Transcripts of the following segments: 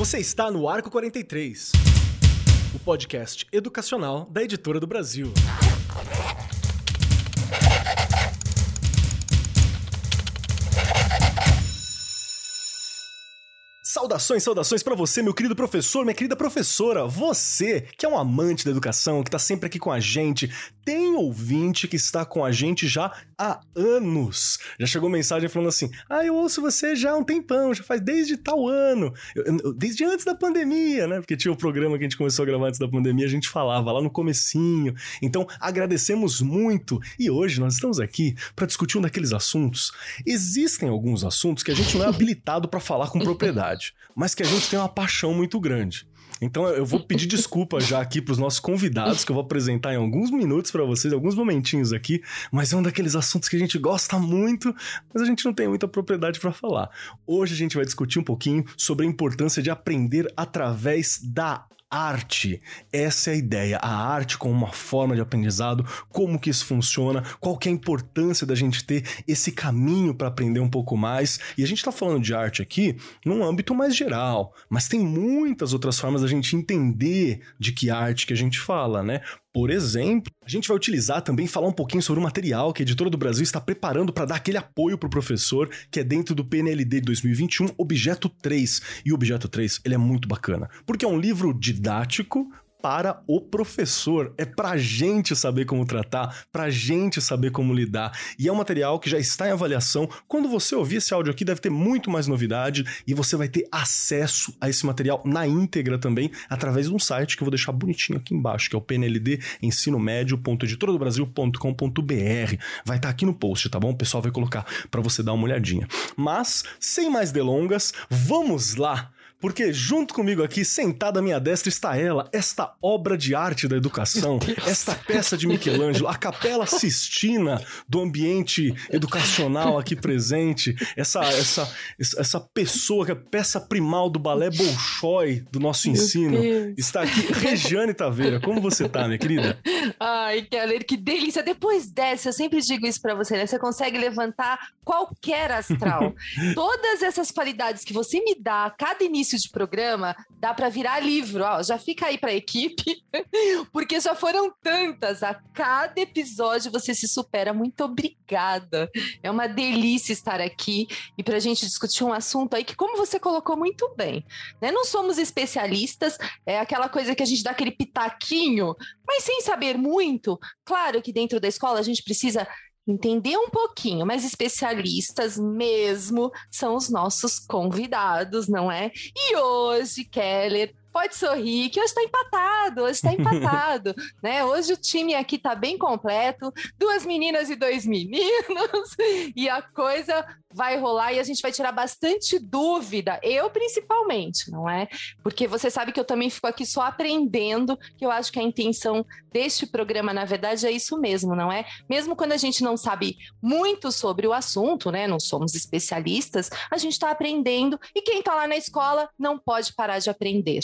Você está no Arco 43, o podcast educacional da Editora do Brasil. Saudações, saudações para você, meu querido professor, minha querida professora. Você que é um amante da educação, que tá sempre aqui com a gente, tem ouvinte que está com a gente já há anos. Já chegou mensagem falando assim: "Ah, eu ouço você já há um tempão, já faz desde tal ano, eu, eu, desde antes da pandemia, né? Porque tinha o programa que a gente começou a gravar antes da pandemia, a gente falava lá no comecinho. Então, agradecemos muito. E hoje nós estamos aqui para discutir um daqueles assuntos. Existem alguns assuntos que a gente não é habilitado para falar com propriedade mas que a gente tem uma paixão muito grande. Então eu vou pedir desculpa já aqui para os nossos convidados, que eu vou apresentar em alguns minutos para vocês, alguns momentinhos aqui, mas é um daqueles assuntos que a gente gosta muito, mas a gente não tem muita propriedade para falar. Hoje a gente vai discutir um pouquinho sobre a importância de aprender através da arte. Essa é a ideia, a arte como uma forma de aprendizado, como que isso funciona, qual que é a importância da gente ter esse caminho para aprender um pouco mais. E a gente está falando de arte aqui num âmbito mais geral, mas tem muitas outras formas da gente entender de que arte que a gente fala, né? Por exemplo, a gente vai utilizar também falar um pouquinho sobre o material que a Editora do Brasil está preparando para dar aquele apoio para o professor, que é dentro do PNLD de 2021, Objeto 3. E o Objeto 3, ele é muito bacana, porque é um livro didático para o professor. É pra gente saber como tratar, pra gente saber como lidar. E é um material que já está em avaliação. Quando você ouvir esse áudio aqui, deve ter muito mais novidade e você vai ter acesso a esse material na íntegra também, através de um site que eu vou deixar bonitinho aqui embaixo, que é o PNLD Ensino Médio.editoradobrasil.com.br. Vai estar tá aqui no post, tá bom? O pessoal vai colocar para você dar uma olhadinha. Mas, sem mais delongas, vamos lá porque junto comigo aqui, sentada à minha destra, está ela, esta obra de arte da educação, esta peça de Michelangelo, a Capela Sistina do ambiente educacional aqui presente, essa essa essa pessoa que é peça primal do balé Bolshoi do nosso ensino, está aqui, Regiane Taveira. Como você tá, minha querida? Ai, Keller, que delícia. Depois dessa, eu sempre digo isso para você, né? Você consegue levantar qualquer astral. Todas essas qualidades que você me dá a cada início início de programa, dá para virar livro. Ó, já fica aí para a equipe, porque já foram tantas. A cada episódio você se supera. Muito obrigada. É uma delícia estar aqui e para a gente discutir um assunto aí que, como você colocou muito bem, né? Não somos especialistas, é aquela coisa que a gente dá aquele pitaquinho, mas sem saber muito. Claro que dentro da escola a gente precisa entender um pouquinho, mas especialistas mesmo são os nossos convidados, não é? E hoje, Keller, pode sorrir, que hoje está empatado, hoje está empatado, né? Hoje o time aqui está bem completo, duas meninas e dois meninos, e a coisa vai rolar e a gente vai tirar bastante dúvida, eu principalmente, não é? Porque você sabe que eu também fico aqui só aprendendo, que eu acho que a intenção deste programa, na verdade, é isso mesmo, não é? Mesmo quando a gente não sabe muito sobre o assunto, né? Não somos especialistas, a gente está aprendendo e quem está lá na escola não pode parar de aprender.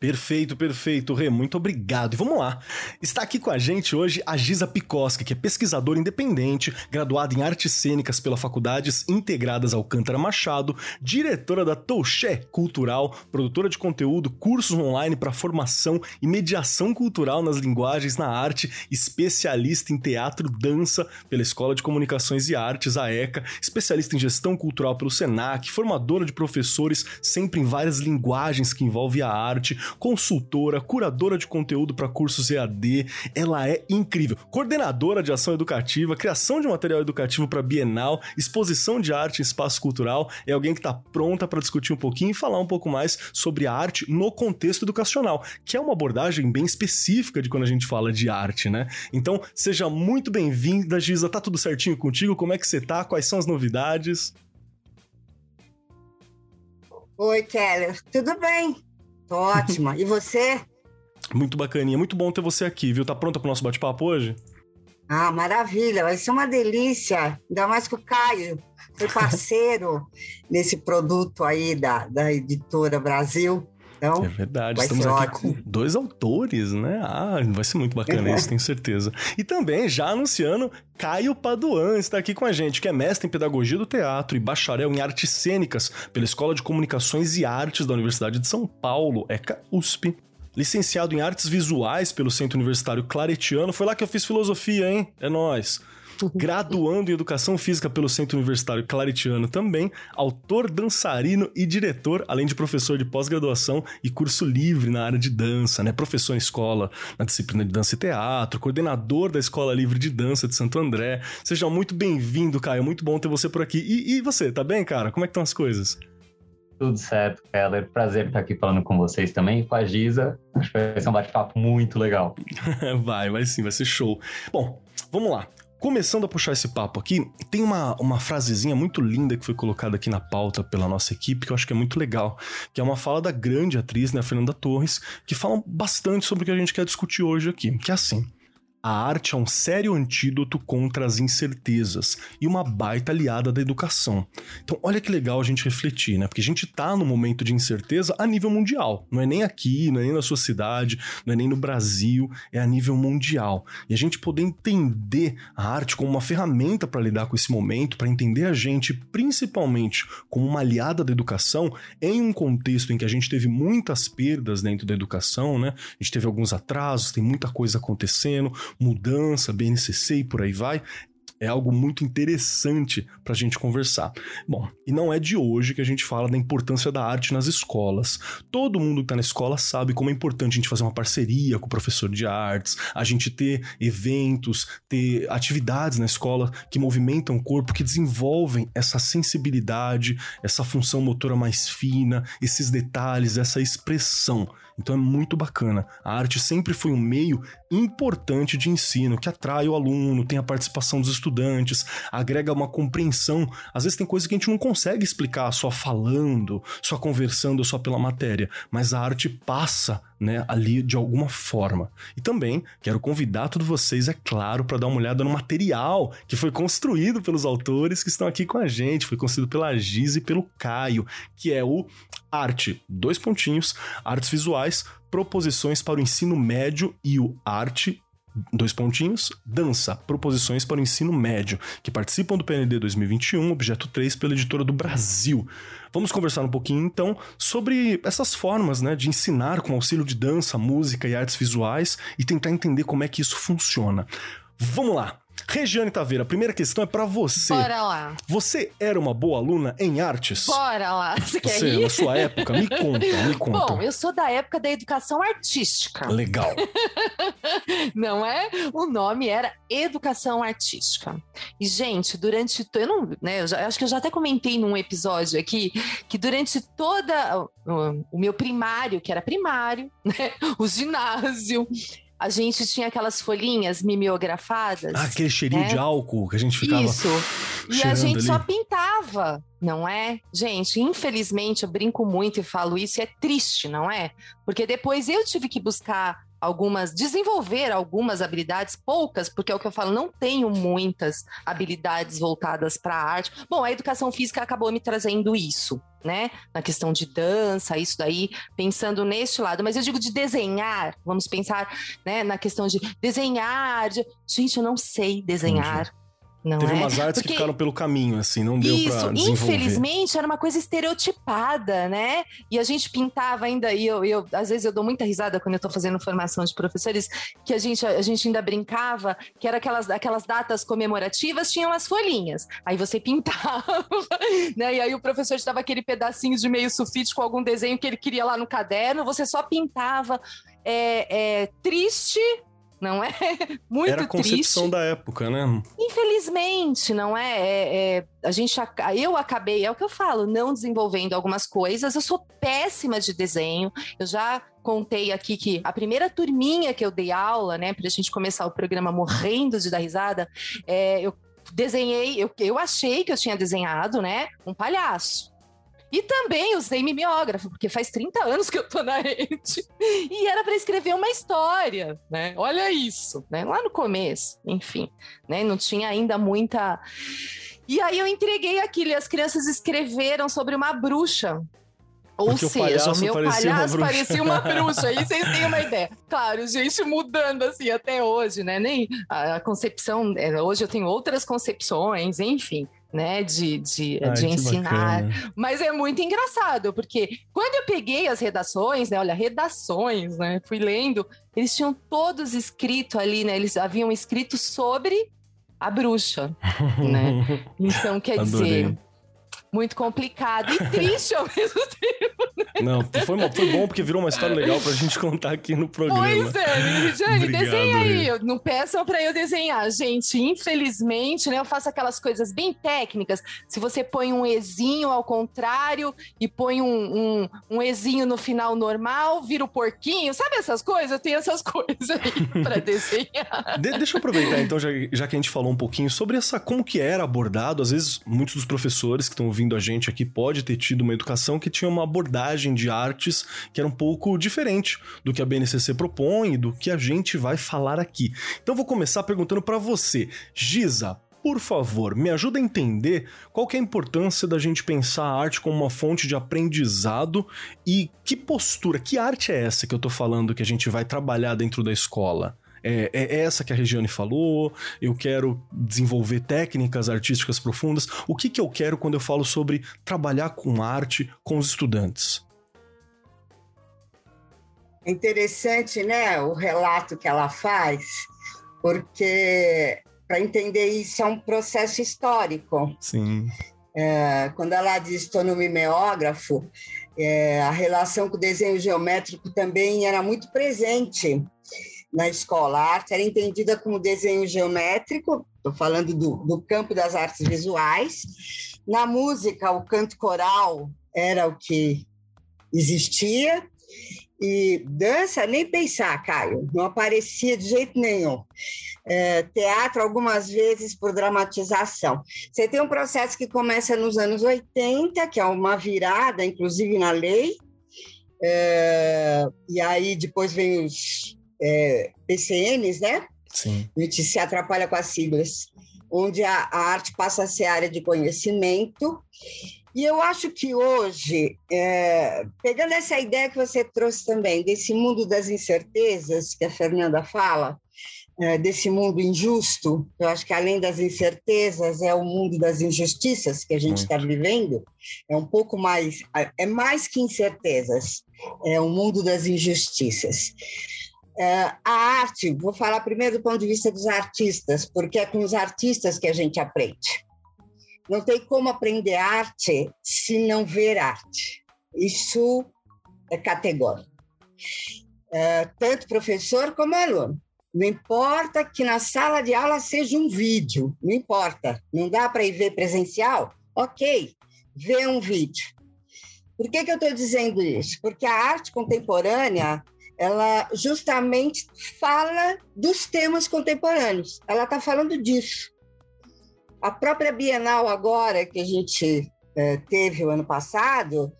Perfeito, perfeito, Rê, muito obrigado. E vamos lá. Está aqui com a gente hoje a Giza Picoski, que é pesquisadora independente, graduada em artes cênicas pela Faculdades Integradas Alcântara Machado, diretora da Touché Cultural, produtora de conteúdo, cursos online para formação e mediação cultural nas linguagens na arte, especialista em teatro, dança pela Escola de Comunicações e Artes, a ECA, especialista em gestão cultural pelo SENAC, formadora de professores sempre em várias linguagens que envolvem a arte, consultora, curadora de conteúdo para cursos EAD. Ela é incrível. Coordenadora de ação educativa, criação de material educativo para Bienal, exposição de arte em espaço cultural. É alguém que está pronta para discutir um pouquinho e falar um pouco mais sobre a arte no contexto educacional, que é uma abordagem bem específica de quando a gente fala de arte, né? Então, seja muito bem-vinda, Giza. Tá tudo certinho contigo? Como é que você tá? Quais são as novidades? Oi, Keller. Tudo bem? Ótima. E você? Muito bacaninha. Muito bom ter você aqui, viu? Tá pronta pro nosso bate-papo hoje? Ah, maravilha. Vai ser uma delícia. Ainda mais que o Caio foi parceiro nesse produto aí da, da Editora Brasil. Então, é verdade, estamos aqui ótimo. com dois autores, né? Ah, vai ser muito bacana isso, tenho certeza. E também, já anunciando, Caio Paduan está aqui com a gente, que é mestre em Pedagogia do Teatro e bacharel em Artes Cênicas pela Escola de Comunicações e Artes da Universidade de São Paulo, ECA USP. Licenciado em Artes Visuais pelo Centro Universitário Claretiano. Foi lá que eu fiz filosofia, hein? É nóis graduando em Educação Física pelo Centro Universitário Claretiano também, autor, dançarino e diretor, além de professor de pós-graduação e curso livre na área de dança, né? Professor em escola na disciplina de dança e teatro, coordenador da Escola Livre de Dança de Santo André. Seja muito bem-vindo, Caio. Muito bom ter você por aqui. E, e você, tá bem, cara? Como é que estão as coisas? Tudo certo, Keller. Prazer estar aqui falando com vocês também. Com a Giza. Acho que vai ser um bate-papo muito legal. vai, vai sim, vai ser show. Bom, vamos lá. Começando a puxar esse papo aqui, tem uma, uma frasezinha muito linda que foi colocada aqui na pauta pela nossa equipe, que eu acho que é muito legal, que é uma fala da grande atriz, né, Fernanda Torres, que fala bastante sobre o que a gente quer discutir hoje aqui, que é assim... A arte é um sério antídoto contra as incertezas e uma baita aliada da educação. Então, olha que legal a gente refletir, né? Porque a gente tá num momento de incerteza a nível mundial. Não é nem aqui, não é nem na sua cidade, não é nem no Brasil, é a nível mundial. E a gente poder entender a arte como uma ferramenta para lidar com esse momento, para entender a gente principalmente como uma aliada da educação, em um contexto em que a gente teve muitas perdas dentro da educação, né? A gente teve alguns atrasos, tem muita coisa acontecendo mudança, BNCC e por aí vai, é algo muito interessante para a gente conversar. Bom, e não é de hoje que a gente fala da importância da arte nas escolas. Todo mundo que está na escola sabe como é importante a gente fazer uma parceria com o professor de artes, a gente ter eventos, ter atividades na escola que movimentam o corpo, que desenvolvem essa sensibilidade, essa função motora mais fina, esses detalhes, essa expressão. Então é muito bacana. A arte sempre foi um meio importante de ensino, que atrai o aluno, tem a participação dos estudantes, agrega uma compreensão. Às vezes tem coisas que a gente não consegue explicar só falando, só conversando, só pela matéria, mas a arte passa né, ali de alguma forma. E também quero convidar todos vocês, é claro, para dar uma olhada no material que foi construído pelos autores que estão aqui com a gente, foi construído pela Giz e pelo Caio, que é o Arte, dois pontinhos, artes visuais, proposições para o ensino médio e o Arte dois pontinhos, dança, proposições para o ensino médio, que participam do PND 2021, objeto 3, pela editora do Brasil. Vamos conversar um pouquinho então sobre essas formas, né, de ensinar com auxílio de dança, música e artes visuais e tentar entender como é que isso funciona. Vamos lá. Regiane Taveira, a primeira questão é para você. Bora lá. Você era uma boa aluna em artes? Bora lá. Você quer Você, ir? na sua época, me conta, me conta. Bom, eu sou da época da educação artística. Legal. não é? O nome era Educação Artística. E, gente, durante. Eu não. Né, eu já- acho que eu já até comentei num episódio aqui que durante toda o, o meu primário, que era primário, né? O ginásio. A gente tinha aquelas folhinhas mimeografadas. Ah, aquele cheirinho É. de álcool que a gente ficava Isso. E a gente ali. só pintava, não é? Gente, infelizmente eu brinco muito e falo isso, e é triste, não é? Porque depois eu tive que buscar algumas, desenvolver algumas habilidades, poucas, porque é o que eu falo, não tenho muitas habilidades voltadas para a arte. Bom, a educação física acabou me trazendo isso, né? Na questão de dança, isso daí, pensando neste lado. Mas eu digo de desenhar, vamos pensar, né, na questão de desenhar. de- Gente, eu não sei desenhar. Não Teve é? umas artes Porque- que ficaram pelo caminho, assim, não deu pra Isso, desenvolver. infelizmente, era uma coisa estereotipada, né? E a gente pintava ainda, e eu, eu às vezes eu dou muita risada quando eu tô fazendo formação de professores, que a gente, a gente ainda brincava, que era aquelas, aquelas datas comemorativas, tinham as folhinhas. Aí você pintava, né? E aí o professor te dava aquele pedacinho de meio sulfite com algum desenho que ele queria lá no caderno, você só pintava. É, é não é? Muito Era a concepção triste. da época, né? Infelizmente, não é? É- é- a gente, eu acabei, é o que eu falo, não desenvolvendo algumas coisas. Eu sou péssima de desenho. Eu já contei aqui que a primeira turminha que eu dei aula, né, pra gente começar o programa morrendo de dar risada, é, eu desenhei, eu, eu achei que eu tinha desenhado, né, um palhaço. E também usei mimeógrafo, porque faz 30 anos que eu tô na rede. E era para escrever uma história, né? Olha isso, né? Lá no começo, enfim, né? Não tinha ainda muita. E aí eu entreguei aquilo e as crianças escreveram sobre uma bruxa. Ou Porque seja, o, meu parecia palhaço uma parecia uma bruxa. Aí vocês têm uma ideia. Claro, gente, mudando assim até hoje, né? Nem a concepção. É, hoje eu tenho outras concepções, enfim né, de, de, Ai, de ensinar. Bacana. Mas é muito engraçado, porque quando eu peguei as redações, né, olha, redações, né, fui lendo, eles tinham todos escrito ali, né, eles haviam escrito sobre a bruxa, né? Então, quer dizer, muito complicado e triste ao mesmo tempo. Né? Não, foi, foi bom porque virou uma história legal pra gente contar aqui no programa. Pois é, Jane, desenha aí. Não peçam pra eu desenhar. Gente, infelizmente, né, eu faço aquelas coisas bem técnicas. Se você põe um ezinho ao contrário e põe um, um, um ezinho no final normal, vira o porquinho, sabe essas coisas? Eu tenho essas coisas aí pra desenhar. De, deixa eu aproveitar, então, já, já que a gente falou um pouquinho sobre essa como que era abordado. Às vezes, muitos dos professores que estão ouvindo a gente aqui pode ter tido uma educação que tinha uma abordagem de artes que era um pouco diferente do que a BNCC propõe e do que a gente vai falar aqui. Então vou começar perguntando para você, Giza, por favor, me ajuda a entender qual que é a importância da gente pensar a arte como uma fonte de aprendizado e que postura, que arte é essa que eu tô falando que a gente vai trabalhar dentro da escola? É, é, essa que a Regiane falou, eu quero desenvolver técnicas artísticas profundas. O que, que eu quero quando eu falo sobre trabalhar com arte com os estudantes? É interessante, né, o relato que ela faz, porque para entender isso é um processo histórico. Sim. É, quando ela diz estou no mimeógrafo, é, a relação com o desenho geométrico também era muito presente na escola. A arte era entendida como desenho geométrico, estou falando do, do campo das artes visuais. Na música, o canto coral era o que existia. E dança, nem pensar, Caio, não aparecia de jeito nenhum. É, teatro, algumas vezes por dramatização. Você tem um processo que começa nos anos 80, que é uma virada, inclusive na lei, é, e aí depois vem os é, PCNs, né? Sim. A gente se atrapalha com as siglas, onde a, a arte passa a ser área de conhecimento. E eu acho que hoje, é, pegando essa ideia que você trouxe também, desse mundo das incertezas que a Fernanda fala, é, desse mundo injusto, eu acho que além das incertezas, é o mundo das injustiças que a gente está vivendo, é um pouco mais, é mais que incertezas, é o mundo das injustiças. A arte, vou falar primeiro do ponto de vista dos artistas, porque é com os artistas que a gente aprende. Não tem como aprender arte se não ver arte. Isso é categórico. Uh, tanto professor como aluno. Não importa que na sala de aula seja um vídeo, não importa. Não dá para ir ver presencial? Ok, vê um vídeo. Por que, que eu estou dizendo isso? Porque a arte contemporânea ela justamente fala dos temas contemporâneos. Ela está falando disso. A própria Bienal agora que a gente é, teve o ano passado,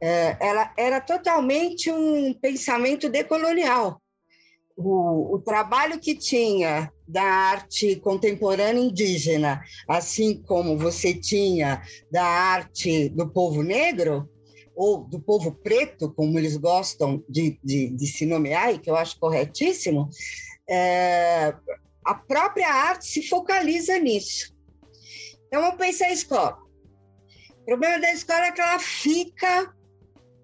é, ela era totalmente um pensamento decolonial. O, o trabalho que tinha da arte contemporânea indígena, assim como você tinha da arte do povo negro, ou do povo preto, como eles gostam de, de, de se nomear, e que eu acho corretíssimo, é, a própria arte se focaliza nisso. Então, vamos pensar a escola. O problema da escola é que ela fica,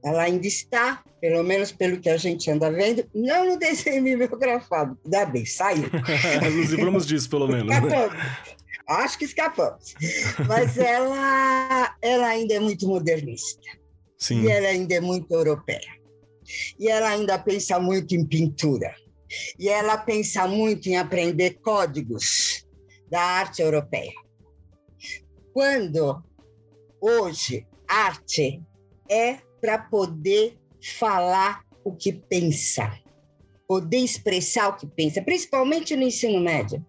ela ainda está, pelo menos pelo que a gente anda vendo, não no desenho mimeografado, ainda bem, saiu. Nos livramos disso, pelo menos. Né? Acho que escapamos. Mas ela, ela ainda é muito modernista. Sim. E ela ainda é muito europeia. E ela ainda pensa muito em pintura. E ela pensa muito em aprender códigos da arte europeia. Quando hoje arte é para poder falar o que pensa, poder expressar o que pensa, principalmente no ensino médio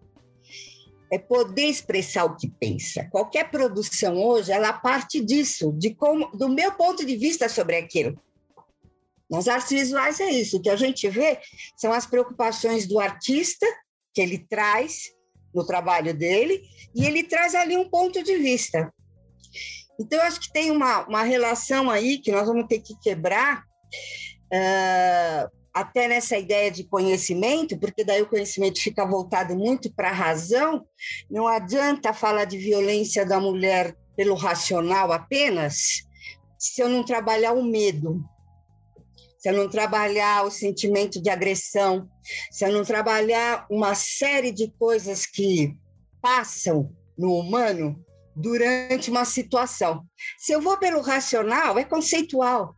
é poder expressar o que pensa. Qualquer produção hoje, ela parte disso, de como, do meu ponto de vista sobre aquilo. Nas artes visuais é isso, o que a gente vê são as preocupações do artista que ele traz no trabalho dele e ele traz ali um ponto de vista. Então, eu acho que tem uma, uma relação aí que nós vamos ter que quebrar, uh, até nessa ideia de conhecimento, porque daí o conhecimento fica voltado muito para a razão. Não adianta falar de violência da mulher pelo racional apenas, se eu não trabalhar o medo, se eu não trabalhar o sentimento de agressão, se eu não trabalhar uma série de coisas que passam no humano durante uma situação. Se eu vou pelo racional, é conceitual.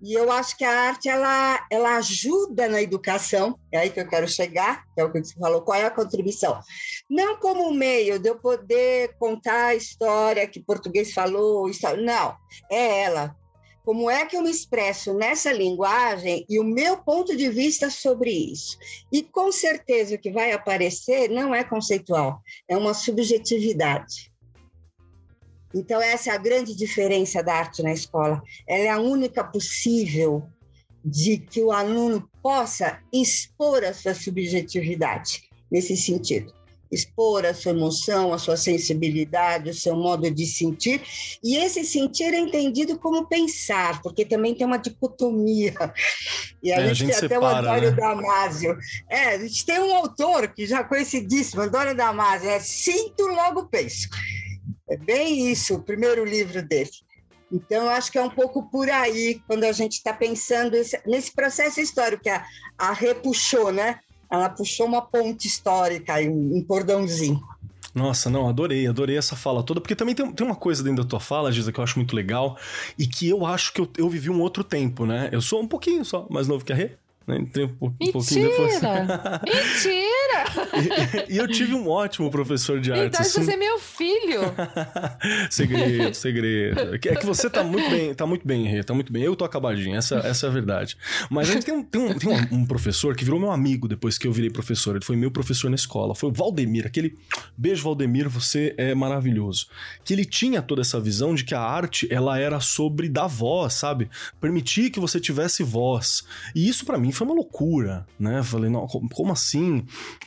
E eu acho que a arte ela, ela ajuda na educação, é aí que eu quero chegar, é o que você falou, qual é a contribuição? Não como meio de eu poder contar a história que português falou, não, é ela. Como é que eu me expresso nessa linguagem e o meu ponto de vista sobre isso? E com certeza o que vai aparecer não é conceitual, é uma subjetividade. Então, essa é a grande diferença da arte na escola. Ela é a única possível de que o aluno possa expor a sua subjetividade nesse sentido. Expor a sua emoção, a sua sensibilidade, o seu modo de sentir. E esse sentir é entendido como pensar, porque também tem uma dicotomia. E a, é, gente, a gente tem separa, até o Antônio né? Damasio. É, a gente tem um autor que já conhecidíssimo, Antônio Damasio, é Sinto, logo penso. É bem isso, o primeiro livro dele. Então, eu acho que é um pouco por aí, quando a gente está pensando esse, nesse processo histórico que a, a repuxou, né? Ela puxou uma ponte histórica, um, um cordãozinho. Nossa, não, adorei, adorei essa fala toda, porque também tem, tem uma coisa dentro da tua fala, Giza, que eu acho muito legal, e que eu acho que eu, eu vivi um outro tempo, né? Eu sou um pouquinho só mais novo que a Rê, né? Entrei um, um pouquinho depois. Mentira! e, e, eu tive um ótimo professor de arte. Então assim... você é meu filho. segredo, segredo. É que você tá muito bem, tá muito bem, Rê, tá muito bem. Eu tô acabadinho, essa, essa é a verdade. Mas a gente tem, um, tem, um, tem um, um, professor que virou meu amigo depois que eu virei professor. Ele foi meu professor na escola. Foi o Valdemir, aquele. Beijo, Valdemir, você é maravilhoso. Que ele tinha toda essa visão de que a arte, ela era sobre dar voz, sabe? Permitir que você tivesse voz. E isso para mim foi uma loucura, né? Falei, não, como assim?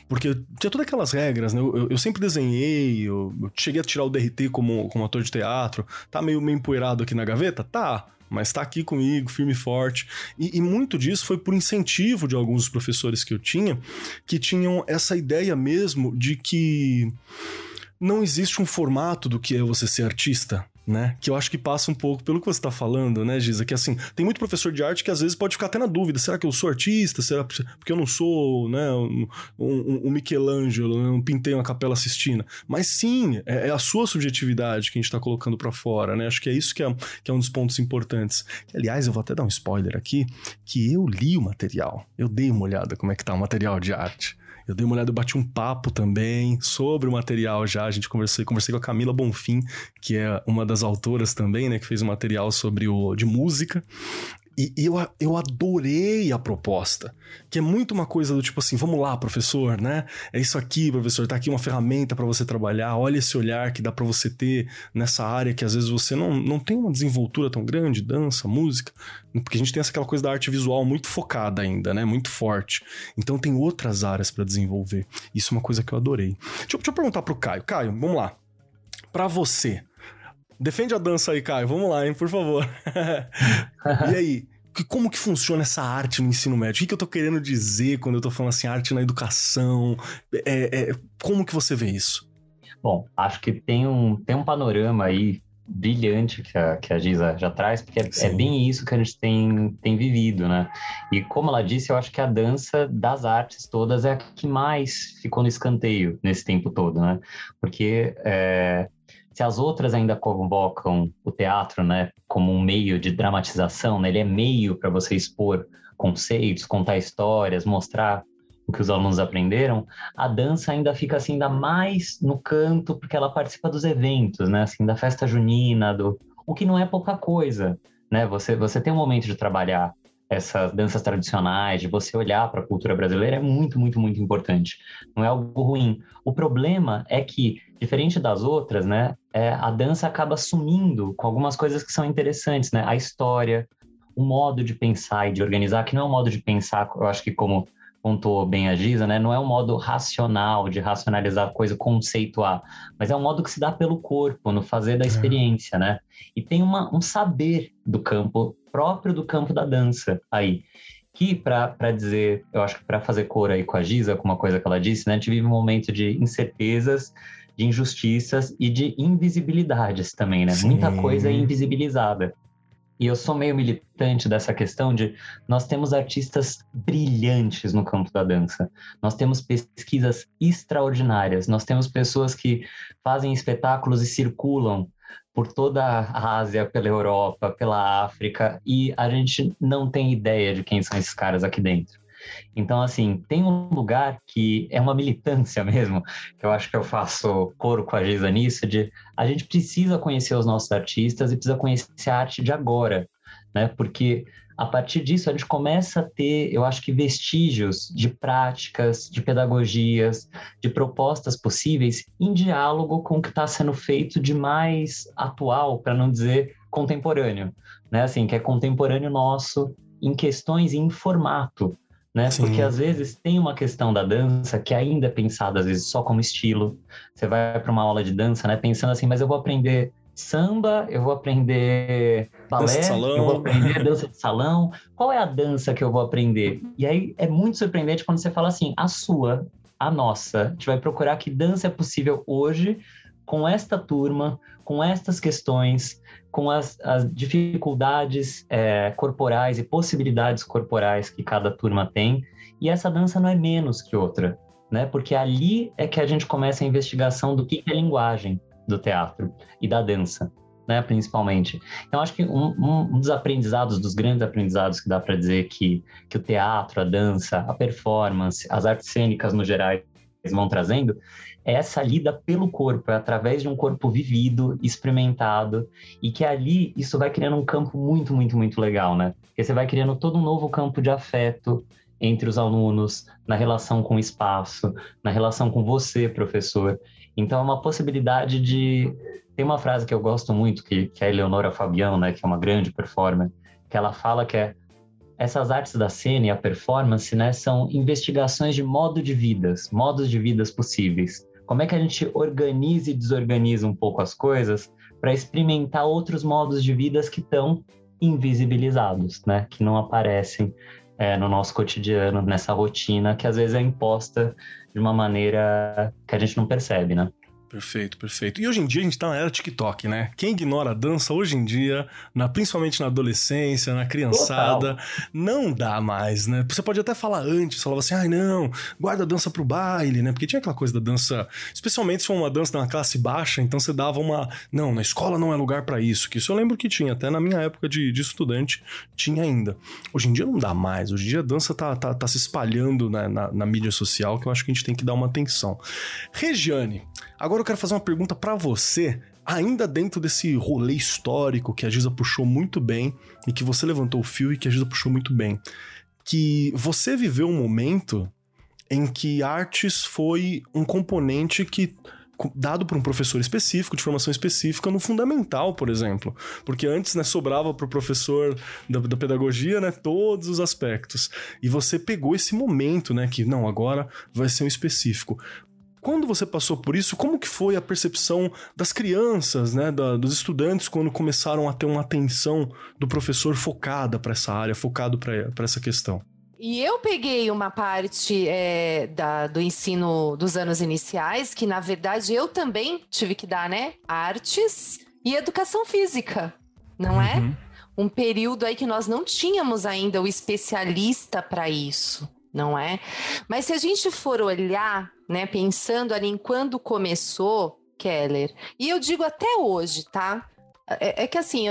Porque tinha todas aquelas regras, né? Eu, eu, eu sempre desenhei, eu, eu, cheguei a tirar o DRT como, como ator de teatro. Tá meio, meio empoeirado aqui na gaveta? Tá mas está aqui comigo, firme e forte. E, e, muito disso foi por incentivo de alguns professores que eu tinha, que tinham essa ideia mesmo de que não existe um formato do que é você ser artista né? Que eu acho que passa um pouco pelo que você está falando, né, Giza? Que assim, tem muito professor de arte que às vezes pode ficar até na dúvida: será que eu sou artista? Será porque eu não sou, né, um, um, um Michelangelo, né? não pintei uma capela Sistina? Mas sim, é, é a sua subjetividade que a gente está colocando para fora, né? Acho que é isso que é, que é um dos pontos importantes. aliás, eu vou até dar um spoiler aqui: que eu li o material, eu dei uma olhada como é que tá o material de arte. Eu dei uma olhada, eu bati um papo também sobre o material já. A gente conversei, conversei com a Camila Bonfim, que é uma das autoras também, né? Que fez um material sobre o de música. E, eu, eu adorei a proposta, que é muito uma coisa do tipo assim, vamos lá, professor, né? É isso aqui, professor, tá aqui uma ferramenta para você trabalhar, olha esse olhar que dá para você ter nessa área que às vezes você não, não tem uma desenvoltura tão grande, dança, música, porque a gente tem aquela coisa da arte visual muito focada ainda, né? Muito forte. Então tem outras áreas para desenvolver. Isso é uma coisa que eu adorei. Deixa, deixa eu perguntar pro Caio. Caio, vamos lá. Para você, Defende a dança aí, Caio. Vamos lá, hein, por favor. e aí, como que funciona essa arte no ensino médio? O que, eu tô querendo dizer quando eu tô falando assim, arte na educação? É, é, como que você vê isso? Bom, acho que tem um, tem um panorama aí brilhante que a, que a Giza já traz, porque é, é, bem isso que a gente tem, tem vivido, né? E como ela disse, eu acho que a dança das artes todas é a que mais ficou no escanteio nesse tempo todo, né? Porque é, se as outras ainda convocam o teatro, né, como um meio de dramatização, né, ele é meio para você expor conceitos, contar histórias, mostrar o que os alunos aprenderam, a dança ainda fica assim ainda mais no canto porque ela participa dos eventos, né, assim, da festa junina, do o que não é pouca coisa, né? Você você tem um momento de trabalhar essas danças tradicionais, de você olhar para a cultura brasileira, é muito, muito, muito importante. Não é algo ruim. O problema é que, diferente das outras, né, é, a dança acaba sumindo com algumas coisas que são interessantes, né? A história, o modo de pensar e de organizar, que não é um modo de pensar, eu acho que como pontuou bem a Giza, né? Não é um modo racional de racionalizar a coisa, conceituar, mas é um modo que se dá pelo corpo, no fazer da é. experiência, né? E tem uma, um saber do campo, próprio do campo da dança aí. Que, para dizer, eu acho que para fazer cor aí com a Giza, com uma coisa que ela disse, né? A gente vive um momento de incertezas, de injustiças e de invisibilidades também, né? Sim. Muita coisa é invisibilizada. E eu sou meio militante dessa questão de nós temos artistas brilhantes no campo da dança. Nós temos pesquisas extraordinárias. Nós temos pessoas que fazem espetáculos e circulam por toda a Ásia, pela Europa, pela África, e a gente não tem ideia de quem são esses caras aqui dentro. Então, assim, tem um lugar que é uma militância mesmo, que eu acho que eu faço coro com a Giza nisso, de a gente precisa conhecer os nossos artistas e precisa conhecer a arte de agora, né? Porque a partir disso a gente começa a ter, eu acho que vestígios de práticas, de pedagogias, de propostas possíveis em diálogo com o que está sendo feito de mais atual, para não dizer contemporâneo, né? Assim, que é contemporâneo nosso em questões e em formato, né? Sim. Porque às vezes tem uma questão da dança que ainda é pensada às vezes só como estilo. Você vai para uma aula de dança, né, pensando assim, mas eu vou aprender samba, eu vou aprender balé, eu vou aprender dança de salão. Qual é a dança que eu vou aprender? E aí é muito surpreendente quando você fala assim, a sua, a nossa. A gente vai procurar que dança é possível hoje com esta turma, com estas questões, com as, as dificuldades é, corporais e possibilidades corporais que cada turma tem. E essa dança não é menos que outra, né? Porque ali é que a gente começa a investigação do que é linguagem do teatro e da dança. Né, principalmente. Então, acho que um, um, dos aprendizados, dos grandes aprendizados que dá para dizer que, que o teatro, a dança, a performance, as artes cênicas no geral vão trazendo, essa lida pelo corpo, é através de um corpo vivido, experimentado, e que ali isso vai criando um campo muito, muito, muito legal, né? Porque você vai criando todo um novo campo de afeto entre os alunos, na relação com o espaço, na relação com você, professor. Então é uma possibilidade de. Tem uma frase que eu gosto muito, que, que é a Eleonora Fabião, né, que é uma grande performer, que ela fala que é essas artes da cena e a performance, né, são investigações de modo de vidas, modos de vidas possíveis. Como é que a gente organiza e desorganiza um pouco as coisas para experimentar outros modos de vidas que estão invisibilizados, né? Que não aparecem é, no nosso cotidiano, nessa rotina que às vezes é imposta de uma maneira que a gente não percebe, né? Perfeito, perfeito. E hoje em dia a gente tá na era TikTok, né? Quem ignora a dança hoje em dia, na, principalmente na adolescência, na criançada, Total. não dá mais, né? Você pode até falar antes, falava assim, ai ah, não, guarda a dança pro baile, né? Porque tinha aquela coisa da dança, especialmente se for uma dança na classe baixa, então você dava uma, não, na escola não é lugar para isso, que isso eu lembro que tinha, até na minha época de, de estudante tinha ainda. Hoje em dia não dá mais, hoje em dia a dança tá, tá, tá se espalhando na, na, na mídia social, que eu acho que a gente tem que dar uma atenção. Regiane, Agora eu quero fazer uma pergunta para você, ainda dentro desse rolê histórico que a Giza puxou muito bem e que você levantou o fio e que a Giza puxou muito bem. Que você viveu um momento em que artes foi um componente que dado por um professor específico, de formação específica, no fundamental, por exemplo. Porque antes, né, sobrava para o professor da, da, pedagogia, né, todos os aspectos. E você pegou esse momento, né, que não, agora vai ser um específico. Quando você passou por isso, como que foi a percepção das crianças, né, da, dos estudantes, quando começaram a ter uma atenção do professor focada para essa área, focado para essa questão? E eu peguei uma parte é, da, do ensino dos anos iniciais, que na verdade eu também tive que dar, né? Artes e educação física, não é? uhum. é? Um período aí que nós não tínhamos ainda o especialista para isso não é? Mas se a gente for olhar, né, pensando ali em quando começou, Keller, e eu digo até hoje, tá? É, é que assim,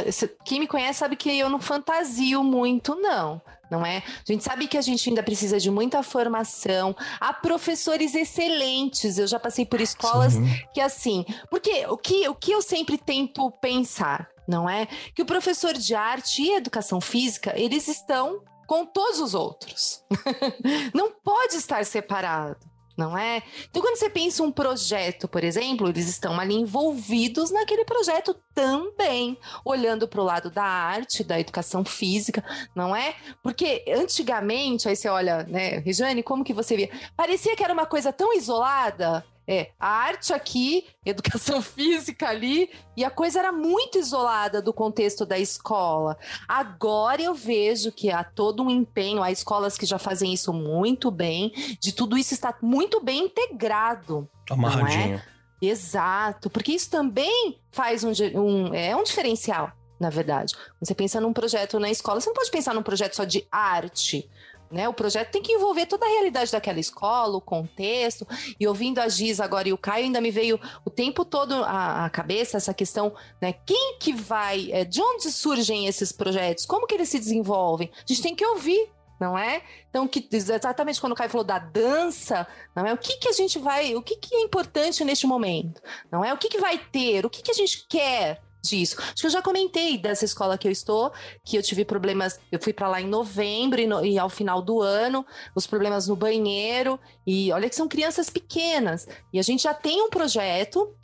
quem me conhece sabe que eu não fantasio muito, não não é? A gente sabe que a gente ainda precisa de muita formação. Há professores excelentes. Eu já passei por escolas Sim. que assim, porque o que, o que eu sempre tento pensar, não é? Que o professor de arte e educação física, eles estão com todos os outros. não pode estar separado. não é? Então, quando você pensa um projeto, por exemplo, eles estão ali envolvidos naquele projeto também, olhando para o lado da arte, da educação física, não é? Porque antigamente, aí você olha, né, Regiane, como que você via? Parecia que era uma coisa tão isolada, é, a arte aqui, educação física ali, e a coisa era muito isolada do contexto da escola. Agora eu vejo que há todo um empenho, há escolas que já fazem isso muito bem, de tudo isso está muito bem integrado. Amarradinho. É? Exato, porque isso também faz um, um, é um diferencial, na verdade. Você pensa num projeto na escola, você não pode pensar num projeto só de arte. Né? O projeto tem que envolver toda a realidade daquela escola, o contexto. E ouvindo a Giz agora e o Caio, ainda me veio o tempo todo à, cabeça essa questão, né? Quem que vai, é, de onde surgem esses projetos? Como que eles se desenvolvem? A gente tem que ouvir não é? Então, que, exatamente quando o Caio falou da dança, não é? O que, que a gente vai, o que, que é importante neste momento, não é? O que, que vai ter, o que, que a gente quer, disso. Acho que eu já comentei dessa escola que eu estou, que eu tive problemas. Eu fui para lá em novembro e, no, e, ao final do ano, os problemas no banheiro. E olha que são crianças pequenas. E a gente já tem um projeto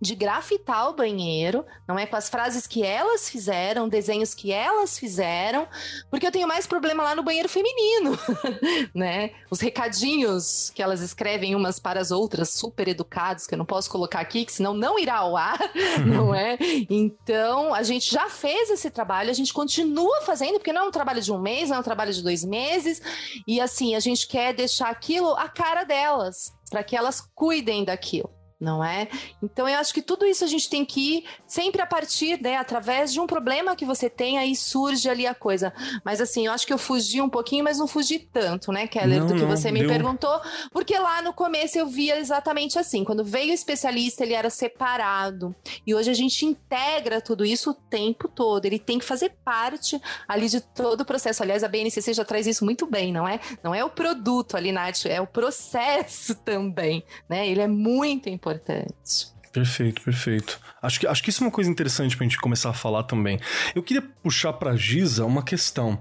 de grafitar o banheiro, não é com as frases que elas fizeram, desenhos que elas fizeram, porque eu tenho mais problema lá no banheiro feminino, né? Os recadinhos que elas escrevem umas para as outras, super educados, que eu não posso colocar aqui, que senão não irá ao ar, não é? Então, a gente já fez esse trabalho, a gente continua fazendo, porque não é um trabalho de um mês, não é um trabalho de dois meses, e assim, a gente quer deixar aquilo a cara delas, para que elas cuidem daquilo não é? Então eu acho que tudo isso a gente tem que ir sempre a partir, né, através de um problema que você tem, aí surge ali a coisa. Mas assim, eu acho que eu fugi um pouquinho, mas não fugi tanto, né, Keller, não, do que não, você me deu... perguntou, porque lá no começo eu via exatamente assim, quando veio o especialista, ele era separado. E hoje a gente integra tudo isso o tempo todo, ele tem que fazer parte ali de todo o processo. Aliás, a BNCC já traz isso muito bem, não é? Não é o produto ali, Nath, é o processo também, né? Ele é muito importante importante. Perfeito, perfeito. Acho que, acho que isso é uma coisa interessante pra gente começar a falar também. Eu queria puxar pra Giza uma questão.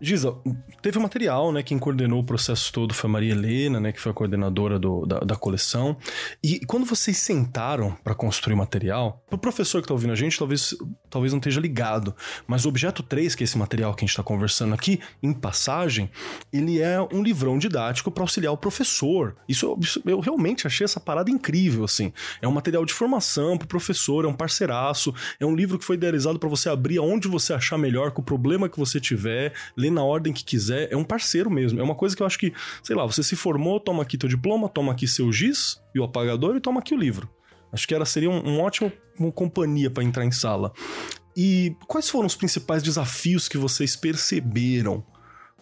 Giza, teve um material, né? Quem coordenou o processo todo foi a Maria Helena, né? Que foi a coordenadora do, da, da coleção. E quando vocês sentaram para construir o material, pro professor que tá ouvindo a gente, talvez, talvez não esteja ligado, mas o objeto 3, que é esse material que a gente tá conversando aqui, em passagem, ele é um livrão didático para auxiliar o professor. Isso, isso, eu realmente achei essa parada incrível, assim. É um material de formação pro professor, é um parceiraço, é um livro que foi idealizado para você abrir aonde você achar melhor, com o problema que você tiver, ler na ordem que quiser, é um parceiro mesmo. É uma coisa que eu acho que, sei lá, você se formou, toma aqui teu diploma, toma aqui seu giz e o apagador e toma aqui o livro. Acho que era seria um, um ótimo uma companhia para entrar em sala. E quais foram os principais desafios que vocês perceberam?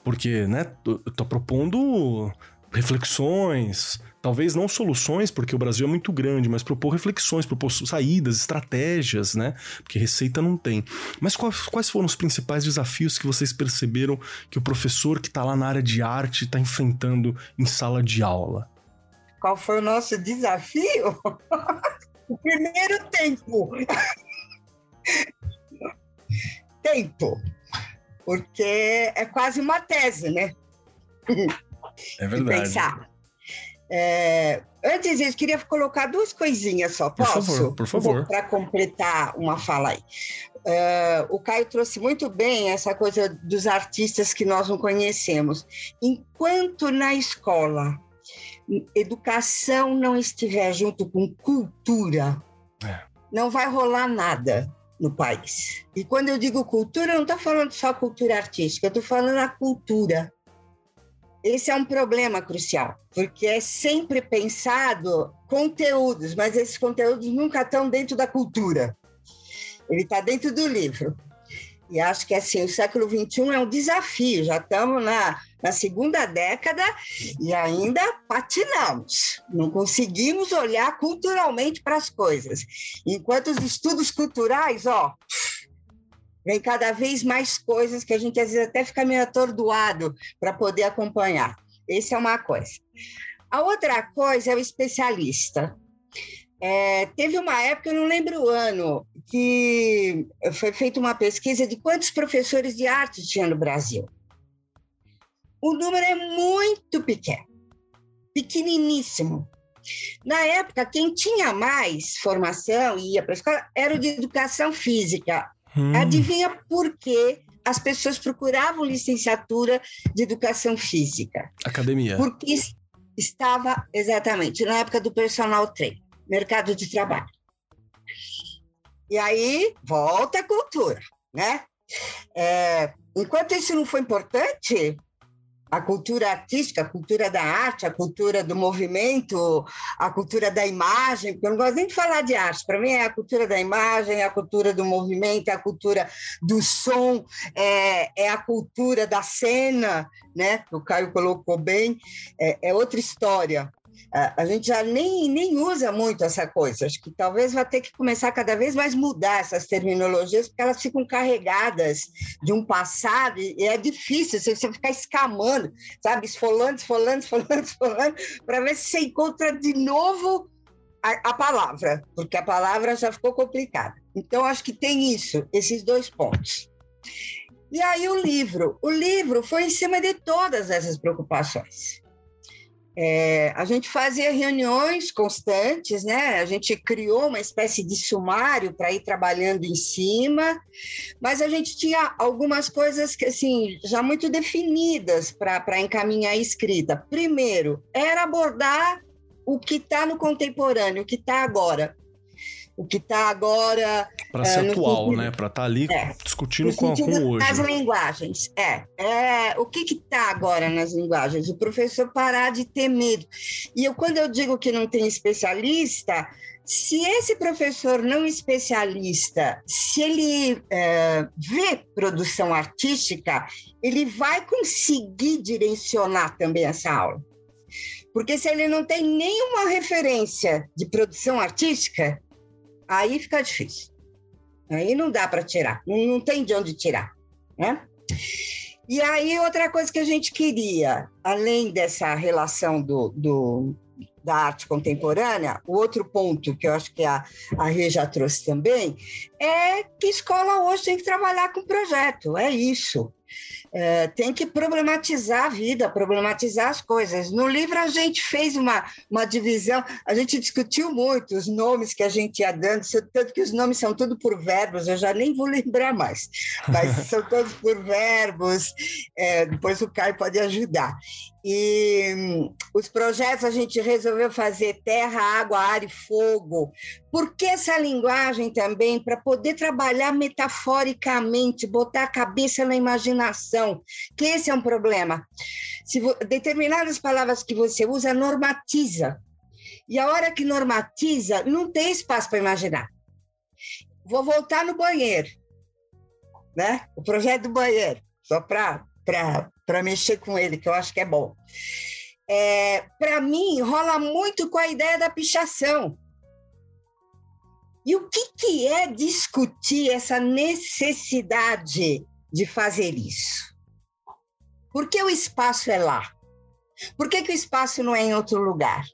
Porque, né, eu tô propondo reflexões, talvez não soluções, porque o Brasil é muito grande, mas propor reflexões, propor saídas, estratégias, né? Porque receita não tem. Mas quais, foram os principais desafios que vocês perceberam que o professor que está lá na área de arte está enfrentando em sala de aula? Qual foi o nosso desafio? o primeiro tempo. tempo. Porque é quase uma tese, né? É verdade. pensar. É, antes disso, queria colocar duas coisinhas só, posso? Por favor, por favor. Para completar uma fala aí. É, o Caio trouxe muito bem essa coisa dos artistas que nós não conhecemos. Enquanto na escola educação não estiver junto com cultura, é. não vai rolar nada no país. E quando eu digo cultura, eu não estou falando só cultura artística, eu estou falando a cultura esse é um problema crucial, porque é sempre pensado conteúdos, mas esses conteúdos nunca estão dentro da cultura. Ele está dentro do livro. E acho que assim, o século XXI é um desafio. Já estamos na, na segunda década e ainda patinamos. Não conseguimos olhar culturalmente para as coisas. Enquanto os estudos culturais, ó, vem cada vez mais coisas que a gente às vezes até fica meio atordoado para poder acompanhar. Essa é uma coisa. A outra coisa é o especialista. É, teve uma época, eu não lembro o ano, que foi feita uma pesquisa de quantos professores de arte tinha no Brasil. O número é muito pequeno. pequeniníssimo. Na época, quem tinha mais formação e ia para a escola era o de educação física. Hum. Adivinha por quê? As pessoas procuravam licenciatura de educação física. Academia. Porque estava exatamente na época do personal trainer, mercado de trabalho. E aí volta a cultura, né? É, enquanto isso não foi importante, a cultura artística, a cultura da arte, a cultura do movimento, a cultura da imagem, porque eu não gosto nem de falar de arte, para mim é a cultura da imagem, é a cultura do movimento, é a cultura do som, é, é a cultura da cena, né? O Caio colocou bem, é, é outra história a gente já nem, nem usa muito essa coisa. Acho que talvez vai ter que começar cada vez mais mudar essas terminologias, porque elas ficam carregadas de um passado e é difícil você ficar escamando, sabe? Esfolando, esfolando, esfolando, esfolando, para ver se você encontra de novo a, a palavra, porque a palavra já ficou complicada. Então, acho que tem isso, esses dois pontos. E aí o livro. O livro foi em cima de todas essas preocupações. É, a gente fazia reuniões constantes, né? A gente criou uma espécie de sumário para ir trabalhando em cima, mas a gente tinha algumas coisas que, assim, já muito definidas para encaminhar a escrita. Primeiro, era abordar o que está no contemporâneo, o que está agora o que está agora. Para ser uh, atual, sentido, né? Para estar tá ali é, discutindo com, com hoje. As linguagens. É, é o que está agora nas linguagens? O professor parar de ter medo. E eu, quando eu digo que não tem especialista, se esse professor não especialista, se ele é, vê produção artística, ele vai conseguir direcionar também essa aula. Porque se ele não tem nenhuma referência de produção artística, aí fica difícil. Aí não dá para tirar, não tem de onde tirar, né? E aí, outra coisa que a gente queria, além dessa relação do, do da arte contemporânea, o outro ponto que eu acho que a, a Rê já trouxe também, é que escola hoje tem que trabalhar com projeto, é isso. É, tem que problematizar a vida, problematizar as coisas. No livro a gente fez uma, uma divisão, a gente discutiu muito os nomes que a gente ia dando, tanto que os nomes são tudo por verbos, eu já nem vou lembrar mais, mas são todos por verbos, é, depois o Caio pode ajudar. E hum, os projetos a gente resolveu fazer terra, água, ar e fogo. Por que essa linguagem também? Para poder trabalhar metaforicamente, botar a cabeça na imaginação, que esse é um problema. Se determinadas palavras que você usa normatiza. E a hora que normatiza, não tem espaço para imaginar. Vou voltar no banheiro, né? O projeto do banheiro, só para para mexer com ele, que eu acho que é bom. É, para mim, rola muito com a ideia da pichação. E o que, que é discutir essa necessidade de fazer isso? Por que o espaço é lá? Por que, que o espaço não é em outro lugar?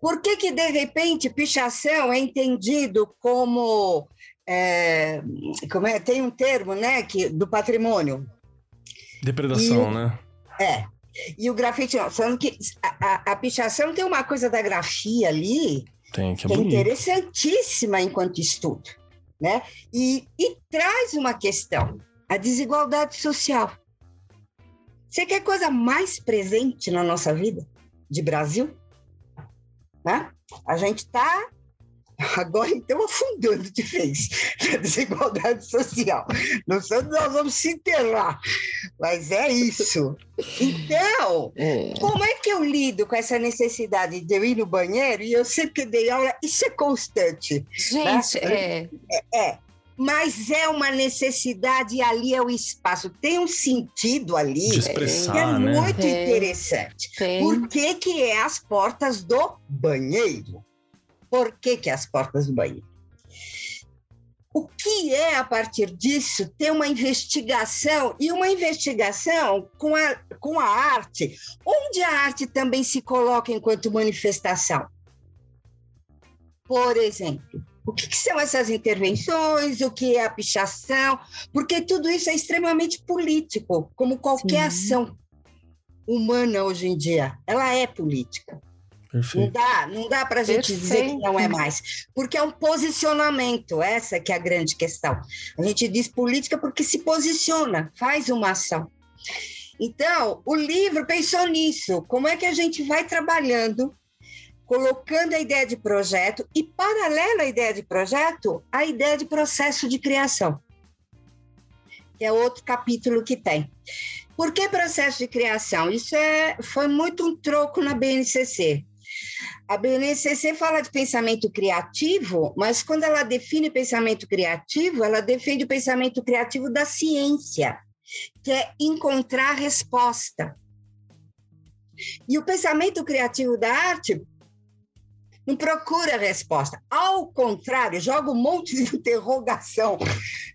Por que, que de repente, pichação é entendido como. É, como é, tem um termo né, que, do patrimônio, Depredação, e, né? É. E o grafite, falando que a, a, a, pichação tem uma coisa da grafia ali tem, que é, que é interessantíssima enquanto estudo, né? E, e traz uma questão, a desigualdade social. Você quer coisa mais presente na nossa vida de Brasil? Né? A gente está Agora, então, afundando de vez na desigualdade social. Não sei onde nós vamos se enterrar, mas é isso. Então, é. como é que eu lido com essa necessidade de eu ir no banheiro? E eu sempre dei aula, isso é constante. Né? Gente, né? é. é. É, mas é uma necessidade e ali é o espaço. Tem um sentido ali que é né? muito interessante. Tem. Por que, que é as portas do banheiro? Por que, que é as portas do banheiro? O que é, a partir disso, ter uma investigação, e uma investigação com a, com a arte, onde a arte também se coloca enquanto manifestação? Por exemplo, o que, que, são essas intervenções, o que é a pichação, porque tudo isso é extremamente político, como qualquer Sim. ação humana hoje em dia. Ela é política. Perfeito. Não dá, não dá para a gente Perfeito. dizer que não é mais, porque é um posicionamento, essa que é a grande questão. A gente diz política porque se posiciona, faz uma ação. Então, o livro pensou nisso, como é que a gente vai trabalhando, colocando a ideia de projeto e, paralelo à ideia de projeto, a ideia de processo de criação, que é outro capítulo que tem. Por que processo de criação? Isso é, foi muito um troco na BNCC. A BNCC fala de pensamento criativo, mas quando ela define pensamento criativo, ela defende o pensamento criativo da ciência, que é encontrar resposta. E o pensamento criativo da arte não procura resposta. Ao contrário, joga um monte de interrogação,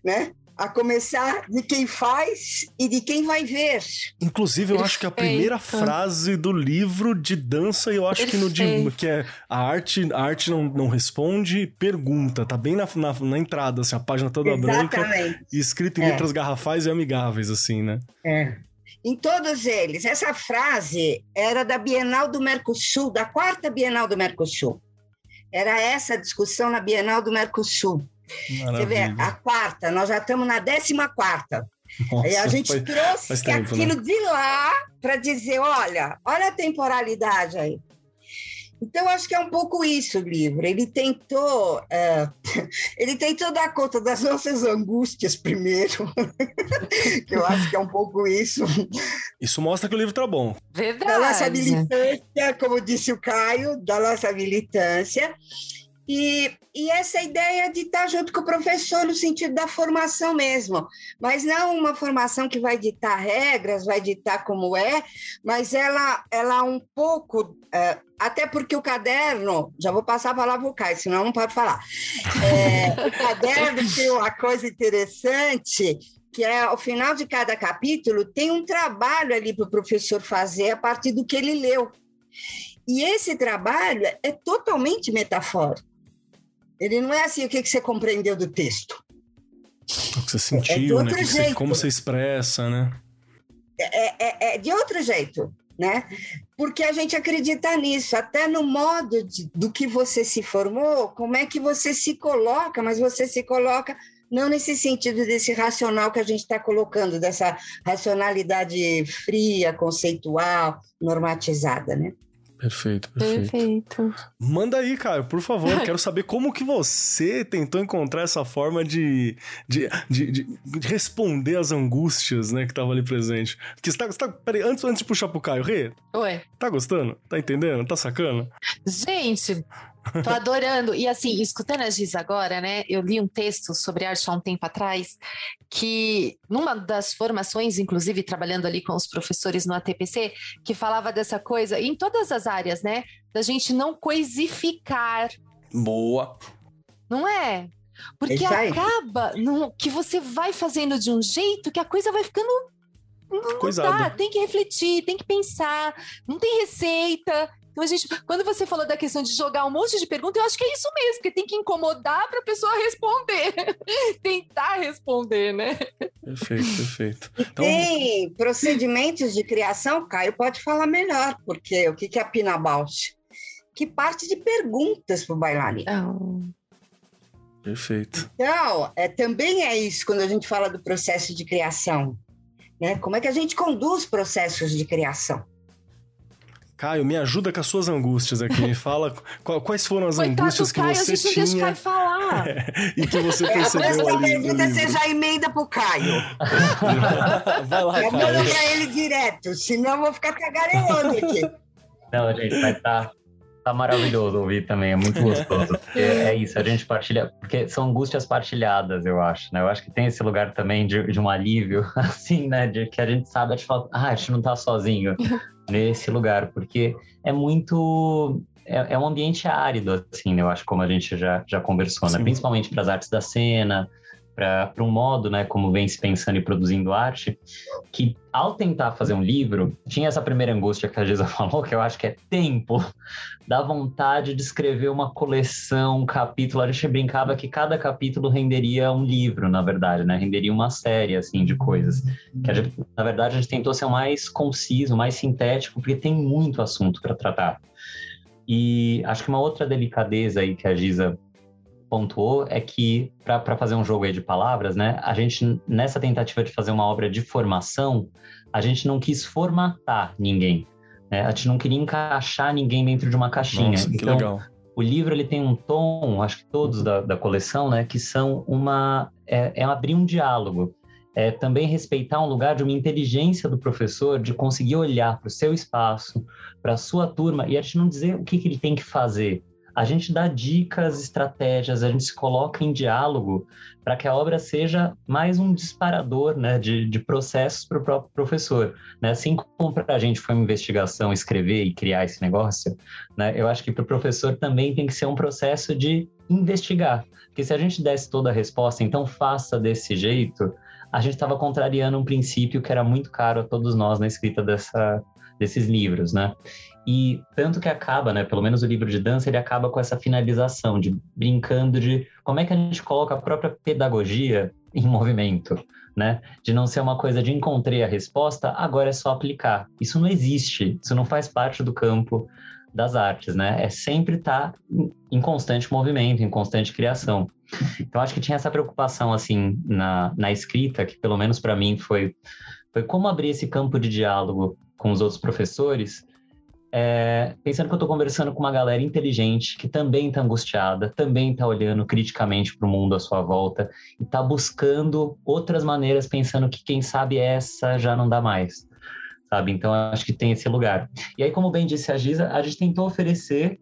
né? a começar de quem faz e de quem vai ver. Inclusive, eu Perfeito. acho que a primeira frase do livro de dança, eu acho Perfeito. que no de, que é a arte, a arte não, não responde, pergunta. Tá bem na, na, na entrada, assim, a página toda Exatamente. branca, escrito em é. letras garrafais e amigáveis, assim, né? É. Em todos eles. Essa frase era da Bienal do Mercosul, da quarta Bienal do Mercosul. Era essa a discussão na Bienal do Mercosul. Maravilha. Você vê, a quarta, nós já estamos na décima quarta. Nossa, e a gente foi, trouxe tempo, aquilo né? de lá para dizer, olha, olha a temporalidade aí. Então, acho que é um pouco isso o livro. Ele tentou, é, ele tentou dar conta das nossas angústias primeiro, que eu acho que é um pouco isso. Isso mostra que o livro está bom. Verdade. Da nossa militância, como disse o Caio, da nossa militância. E, e essa ideia de estar junto com o professor no sentido da formação mesmo, mas não uma formação que vai ditar regras, vai ditar como é, mas ela, ela um pouco, é, até porque o caderno, já vou passar a palavra para o Caio, senão não pode falar. É, o caderno tem uma coisa interessante, que é ao final de cada capítulo, tem um trabalho ali para o professor fazer a partir do que ele leu. E esse trabalho é totalmente metafórico. Ele não é assim o que, que você compreendeu do texto. O que você sentiu, é né? Você, como você expressa, né? É, é, é, de outro jeito, né? Porque a gente acredita nisso, até no modo de, do que você se formou, como é que você se coloca, mas você se coloca não nesse sentido desse racional que a gente está colocando, dessa racionalidade fria, conceitual, normatizada, né? Perfeito, perfeito. Perfeito. Manda aí, cara, por favor. Quero saber como que você tentou encontrar essa forma de, de, de, de responder às angústias, né, que tava ali presente. Porque você tá, você tá peraí, antes, antes de puxar pro Caio, Rê. Oi. Tá gostando? Tá entendendo? Tá sacando? Gente, Tô adorando. E assim, escutando a Giz agora, né? Eu li um texto sobre arte há um tempo atrás, que numa das formações, inclusive trabalhando ali com os professores no ATPC, que falava dessa coisa, em todas as áreas, né? Da gente não coisificar. Boa. Não é? Porque acaba no, que você vai fazendo de um jeito que a coisa vai ficando não dá, tem que refletir, tem que pensar, não tem receita. Então, a gente, quando você falou da questão de jogar um monte de perguntas, eu acho que é isso mesmo, porque tem que incomodar para a pessoa responder, tentar responder, né? Perfeito, perfeito. Então... Tem procedimentos de criação, Caio pode falar melhor, porque o que é a Pina Bausch? Que parte de perguntas para o bailarino. Oh. Perfeito. Então, é, também é isso quando a gente fala do processo de criação. Né? Como é que a gente conduz processos de criação? Caio, me ajuda com as suas angústias aqui. Me fala quais foram as Coitado angústias que Caio, você a gente tinha. Deixa o Caio falar. É, e que você percebeu é, ali. pergunta você já emenda pro Caio. Vai lá, eu Caio. mando pra ele direto, senão eu vou ficar tagarelando aqui. Não, gente, vai estar. Tá, tá maravilhoso ouvir também, é muito gostoso. é isso, a gente partilha, porque são angústias partilhadas, eu acho, né? Eu acho que tem esse lugar também de, de um alívio, assim, né? De que a gente sabe, a gente fala, ah, a gente não tá sozinho nesse lugar, porque é muito. É, é um ambiente árido, assim, eu acho, como a gente já, já conversou, né? Principalmente para as artes da cena, para um modo, né, como vem se pensando e produzindo arte, que ao tentar fazer um livro, tinha essa primeira angústia que a Giza falou, que eu acho que é tempo, dá vontade de escrever uma coleção, um capítulo. A gente brincava que cada capítulo renderia um livro, na verdade, né? Renderia uma série, assim, de coisas. Que gente, na verdade, a gente tentou ser o mais conciso, mais sintético, porque tem muito assunto para tratar. E acho que uma outra delicadeza aí que a Giza pontuou é que, para fazer um jogo aí de palavras, né, a gente, nessa tentativa de fazer uma obra de formação, a gente não quis formatar ninguém. Né? A gente não queria encaixar ninguém dentro de uma caixinha. Nossa, que então, legal. O livro ele tem um tom, acho que todos da, da coleção, né, que são uma é, é abrir um diálogo, é também respeitar um lugar de uma inteligência do professor de conseguir olhar para o seu espaço, para a sua turma e a gente não dizer o que, que ele tem que fazer, a gente dá dicas, estratégias, a gente se coloca em diálogo para que a obra seja mais um disparador né, de, de processos para o próprio professor. Né? Assim como para a gente foi uma investigação escrever e criar esse negócio, né, eu acho que para o professor também tem que ser um processo de investigar. Porque se a gente desse toda a resposta, então faça desse jeito, a gente estava contrariando um princípio que era muito caro a todos nós na escrita dessa, desses livros, né? E tanto que acaba, né, pelo menos o livro de dança, ele acaba com essa finalização de brincando de como é que a gente coloca a própria pedagogia em movimento, né? De não ser uma coisa de encontrei a resposta, agora é só aplicar. Isso não existe, isso não faz parte do campo das artes, né? É sempre estar tá em constante movimento, em constante criação. Então acho que tinha essa preocupação assim na, na escrita que pelo menos para mim foi foi como abrir esse campo de diálogo com os outros professores é, pensando que eu estou conversando com uma galera inteligente que também está angustiada, também está olhando criticamente para o mundo à sua volta e está buscando outras maneiras, pensando que quem sabe essa já não dá mais, sabe? Então acho que tem esse lugar. E aí, como bem disse a Giza, a gente tentou oferecer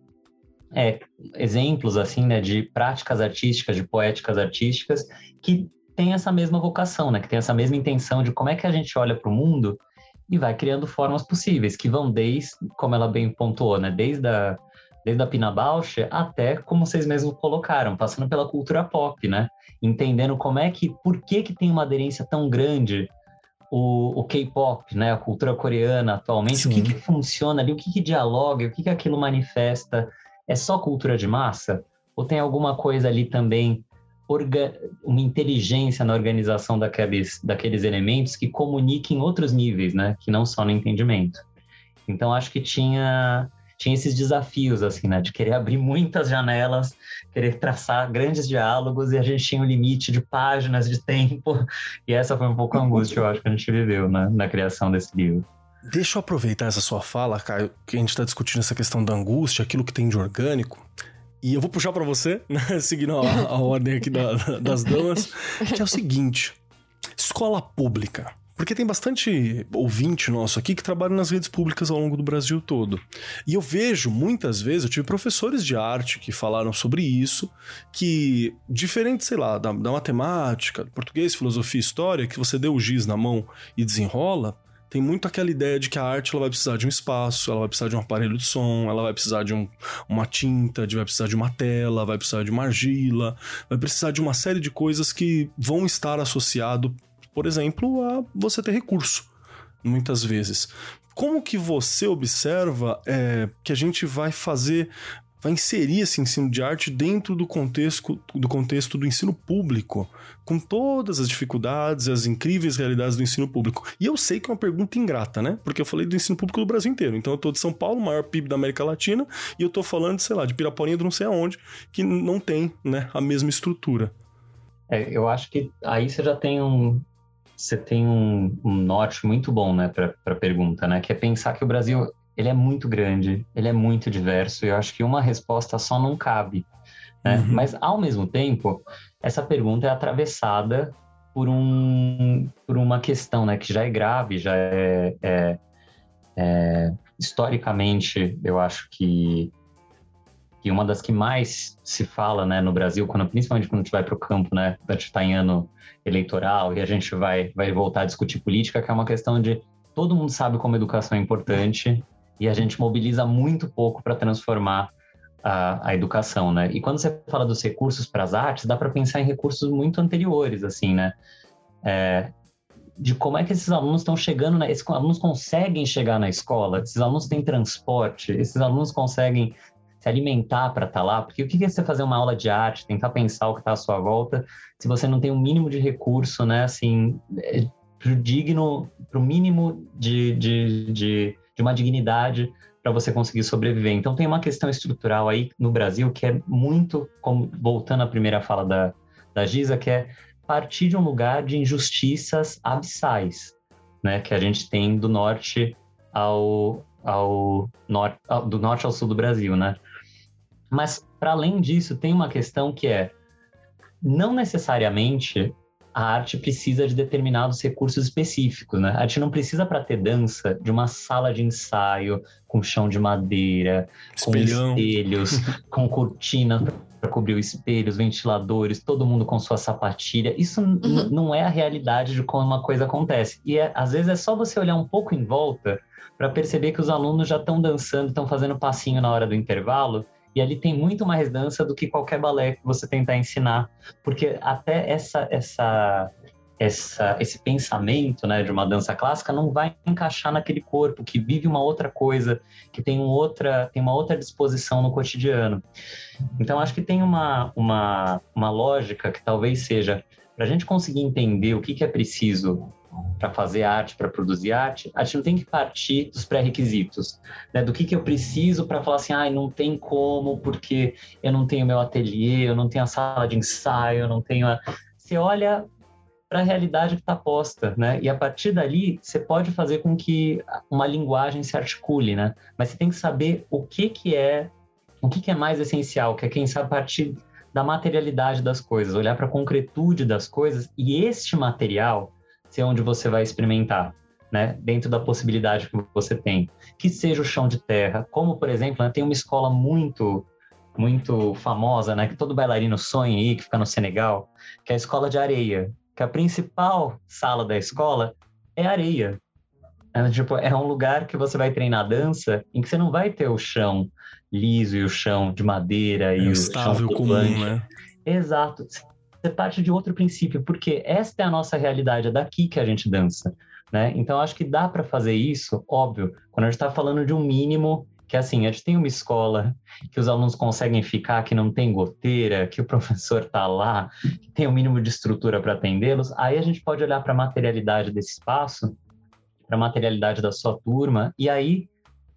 é, exemplos assim, né, de práticas artísticas, de poéticas artísticas que tem essa mesma vocação, né, que tem essa mesma intenção de como é que a gente olha para o mundo e vai criando formas possíveis, que vão desde, como ela bem pontuou, né, desde a, desde a Pina Bausch até, como vocês mesmos colocaram, passando pela cultura pop, né, entendendo como é que, por que que tem uma aderência tão grande o, o K-pop, né, a cultura coreana atualmente, Sim. o que que funciona ali, o que que dialoga, o que que aquilo manifesta, é só cultura de massa? Ou tem alguma coisa ali também uma inteligência na organização daqueles, daqueles elementos que comuniquem outros níveis, né? Que não só no entendimento. Então, acho que tinha, tinha esses desafios, assim, né? De querer abrir muitas janelas, querer traçar grandes diálogos e a gente tinha um limite de páginas, de tempo. E essa foi um pouco a angústia, eu acho, que a gente viveu né? na criação desse livro. Deixa eu aproveitar essa sua fala, Caio, que a gente está discutindo essa questão da angústia, aquilo que tem de orgânico. E eu vou puxar para você, né, seguindo a, a ordem aqui da, das damas, que é o seguinte: escola pública. Porque tem bastante ouvinte nosso aqui que trabalha nas redes públicas ao longo do Brasil todo. E eu vejo muitas vezes, eu tive professores de arte que falaram sobre isso, que diferente, sei lá, da, da matemática, português, filosofia história, que você deu o giz na mão e desenrola, tem muito aquela ideia de que a arte ela vai precisar de um espaço, ela vai precisar de um aparelho de som, ela vai precisar de um, uma tinta, de, vai precisar de uma tela, vai precisar de uma argila, vai precisar de uma série de coisas que vão estar associado, por exemplo, a você ter recurso, muitas vezes. Como que você observa é, que a gente vai fazer vai inserir esse ensino de arte dentro do contexto, do contexto do ensino público, com todas as dificuldades e as incríveis realidades do ensino público. E eu sei que é uma pergunta ingrata, né? Porque eu falei do ensino público do Brasil inteiro. Então eu tô de São Paulo, maior PIB da América Latina, e eu tô falando, sei lá, de Piraporinha do não sei aonde, que não tem, né, a mesma estrutura. É, eu acho que aí você já tem um, você tem um, um norte muito bom, né, para a pergunta, né, que é pensar que o Brasil ele é muito grande, ele é muito diverso, e eu acho que uma resposta só não cabe. Né? Uhum. Mas, ao mesmo tempo, essa pergunta é atravessada por, um, por uma questão né, que já é grave, já é, é, é historicamente, eu acho que, que uma das que mais se fala né, no Brasil, quando, principalmente quando a gente vai para o campo, né, a gente está em ano eleitoral e a gente vai, vai voltar a discutir política, que é uma questão de todo mundo sabe como educação é importante e a gente mobiliza muito pouco para transformar a, a educação, né? E quando você fala dos recursos para as artes, dá para pensar em recursos muito anteriores, assim, né? É, de como é que esses alunos estão chegando, na, esses alunos conseguem chegar na escola, esses alunos têm transporte, esses alunos conseguem se alimentar para estar tá lá, porque o que é você fazer uma aula de arte, tentar pensar o que está à sua volta, se você não tem um mínimo de recurso, né, assim, é, digno, para o mínimo de, de, de, de uma dignidade para você conseguir sobreviver. Então tem uma questão estrutural aí no Brasil que é muito, como voltando à primeira fala da, da Giza, que é partir de um lugar de injustiças abissais, né, que a gente tem do norte ao, ao norte, do norte ao sul do Brasil, né? Mas para além disso, tem uma questão que é não necessariamente a arte precisa de determinados recursos específicos, né? A arte não precisa para ter dança de uma sala de ensaio com chão de madeira, Espelhão. com espelhos, com cortinas para cobrir os espelhos, ventiladores, todo mundo com sua sapatilha. Isso uhum. não é a realidade de como uma coisa acontece. E é, às vezes é só você olhar um pouco em volta para perceber que os alunos já estão dançando, estão fazendo passinho na hora do intervalo e ali tem muito mais dança do que qualquer balé que você tentar ensinar, porque até essa essa essa, esse pensamento né, de uma dança clássica não vai encaixar naquele corpo que vive uma outra coisa, que tem, um outra, tem uma outra disposição no cotidiano. Então, acho que tem uma, uma, uma lógica que talvez seja para a gente conseguir entender o que, que é preciso para fazer arte, para produzir arte, a gente não tem que partir dos pré-requisitos, né? Do que, que eu preciso para falar assim, ah, não tem como, porque eu não tenho meu ateliê, eu não tenho a sala de ensaio, eu não tenho a... Você olha para a realidade que está posta, né? E a partir dali, você pode fazer com que uma linguagem se articule, né? Mas você tem que saber o que que é, o que que é mais essencial, que é quem sabe partir da materialidade das coisas, olhar para a concretude das coisas e este material ser onde você vai experimentar, né? Dentro da possibilidade que você tem. Que seja o chão de terra, como, por exemplo, né, tem uma escola muito muito famosa, né, que todo bailarino sonha aí, que fica no Senegal, que é a escola de areia, que a principal sala da escola é areia. É, tipo, é um lugar que você vai treinar dança em que você não vai ter o chão liso e o chão de madeira é e o chão comum, né? Exato você parte de outro princípio, porque esta é a nossa realidade, é daqui que a gente dança, né? Então acho que dá para fazer isso, óbvio, quando a gente está falando de um mínimo que assim, a gente tem uma escola que os alunos conseguem ficar, que não tem goteira, que o professor está lá, que tem o um mínimo de estrutura para atendê-los, aí a gente pode olhar para a materialidade desse espaço, para a materialidade da sua turma, e aí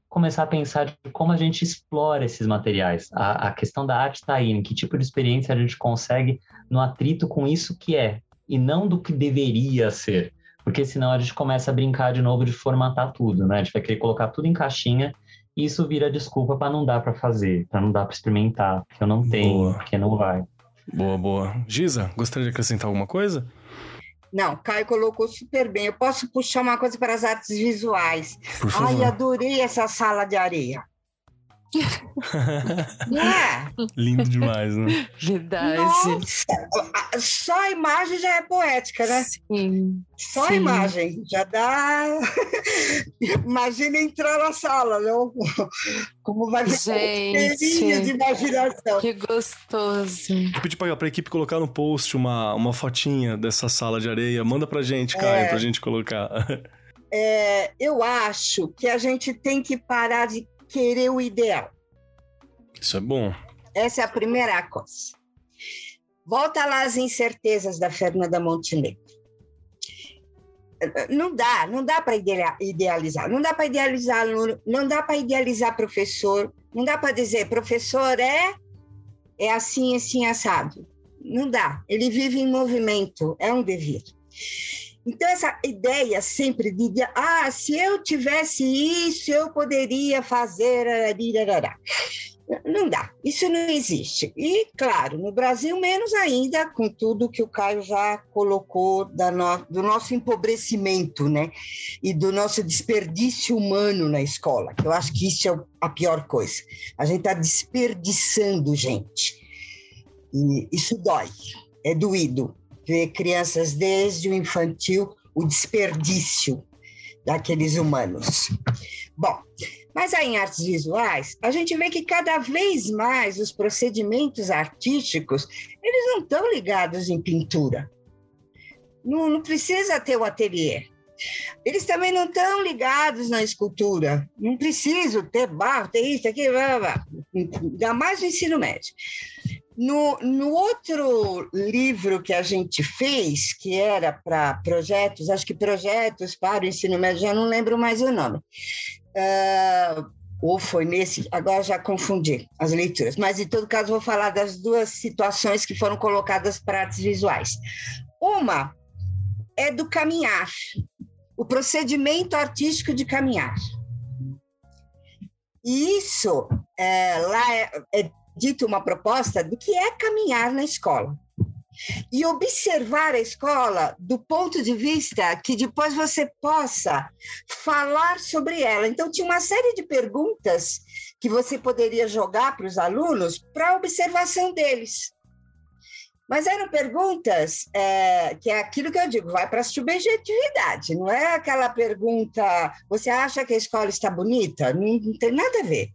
começar a pensar de como a gente explora esses materiais. A, a questão da arte está aí, em que tipo de experiência a gente consegue no atrito com isso que é, e não do que deveria ser. Porque senão a gente começa a brincar de novo de formatar tudo, né? A gente vai querer colocar tudo em caixinha e isso vira desculpa para não dar para fazer, para não dar para experimentar, porque eu não tenho, boa. porque não vai. Boa, boa. Giza, gostaria de acrescentar alguma coisa? Não, Caio colocou super bem. Eu posso puxar uma coisa para as artes visuais. Ai, adorei essa sala de areia. é. Lindo demais, né? Verdade. Nossa, só a imagem já é poética, né? Sim. Só Sim. a imagem já dá. Imagina entrar na sala, não? Como vai Gente, de imaginação. Que gostoso. Eu pedi para a equipe colocar no post uma, uma fotinha dessa sala de areia. Manda pra gente, Caio, é. pra gente colocar. É, eu acho que a gente tem que parar de querer o ideal. Isso é bom. Essa é a primeira coisa. Volta lá as incertezas da Fernanda Montenegro. Não dá, não dá para idealizar, não dá para idealizar aluno, não dá para idealizar professor, não dá para dizer professor é é assim, assim assado. Não dá. Ele vive em movimento, é um devir. Então, essa ideia sempre de, ah, se eu tivesse isso, eu poderia fazer. Não dá, isso não existe. E, claro, no Brasil, menos ainda, com tudo que o Caio já colocou no, do nosso empobrecimento, né? E do nosso desperdício humano na escola, que eu acho que isso é a pior coisa. A gente está desperdiçando gente. E isso dói, é doído ver crianças desde o infantil, o desperdício daqueles humanos. Bom, Mas aí em artes visuais, a gente vê que cada vez mais os procedimentos artísticos, eles não estão ligados em pintura. Não, não precisa ter o ateliê. Eles também não estão ligados na escultura. Não preciso ter barro, ter isso, aquilo, blá, blá, blá. ainda mais no ensino médio. No, no outro livro que a gente fez, que era para projetos, acho que projetos para o ensino médio, já não lembro mais o nome. Uh, ou foi nesse, agora já confundi as leituras, mas em todo caso vou falar das duas situações que foram colocadas para artes visuais. Uma é do caminhar, o procedimento artístico de caminhar. E isso, é, lá é, é dito uma proposta do que é caminhar na escola. E observar a escola do ponto de vista que depois você possa falar sobre ela. Então, tinha uma série de perguntas que você poderia jogar para os alunos para observação deles. Mas eram perguntas é, que é aquilo que eu digo, vai para a subjetividade, não é aquela pergunta, você acha que a escola está bonita? Não, não tem nada a ver.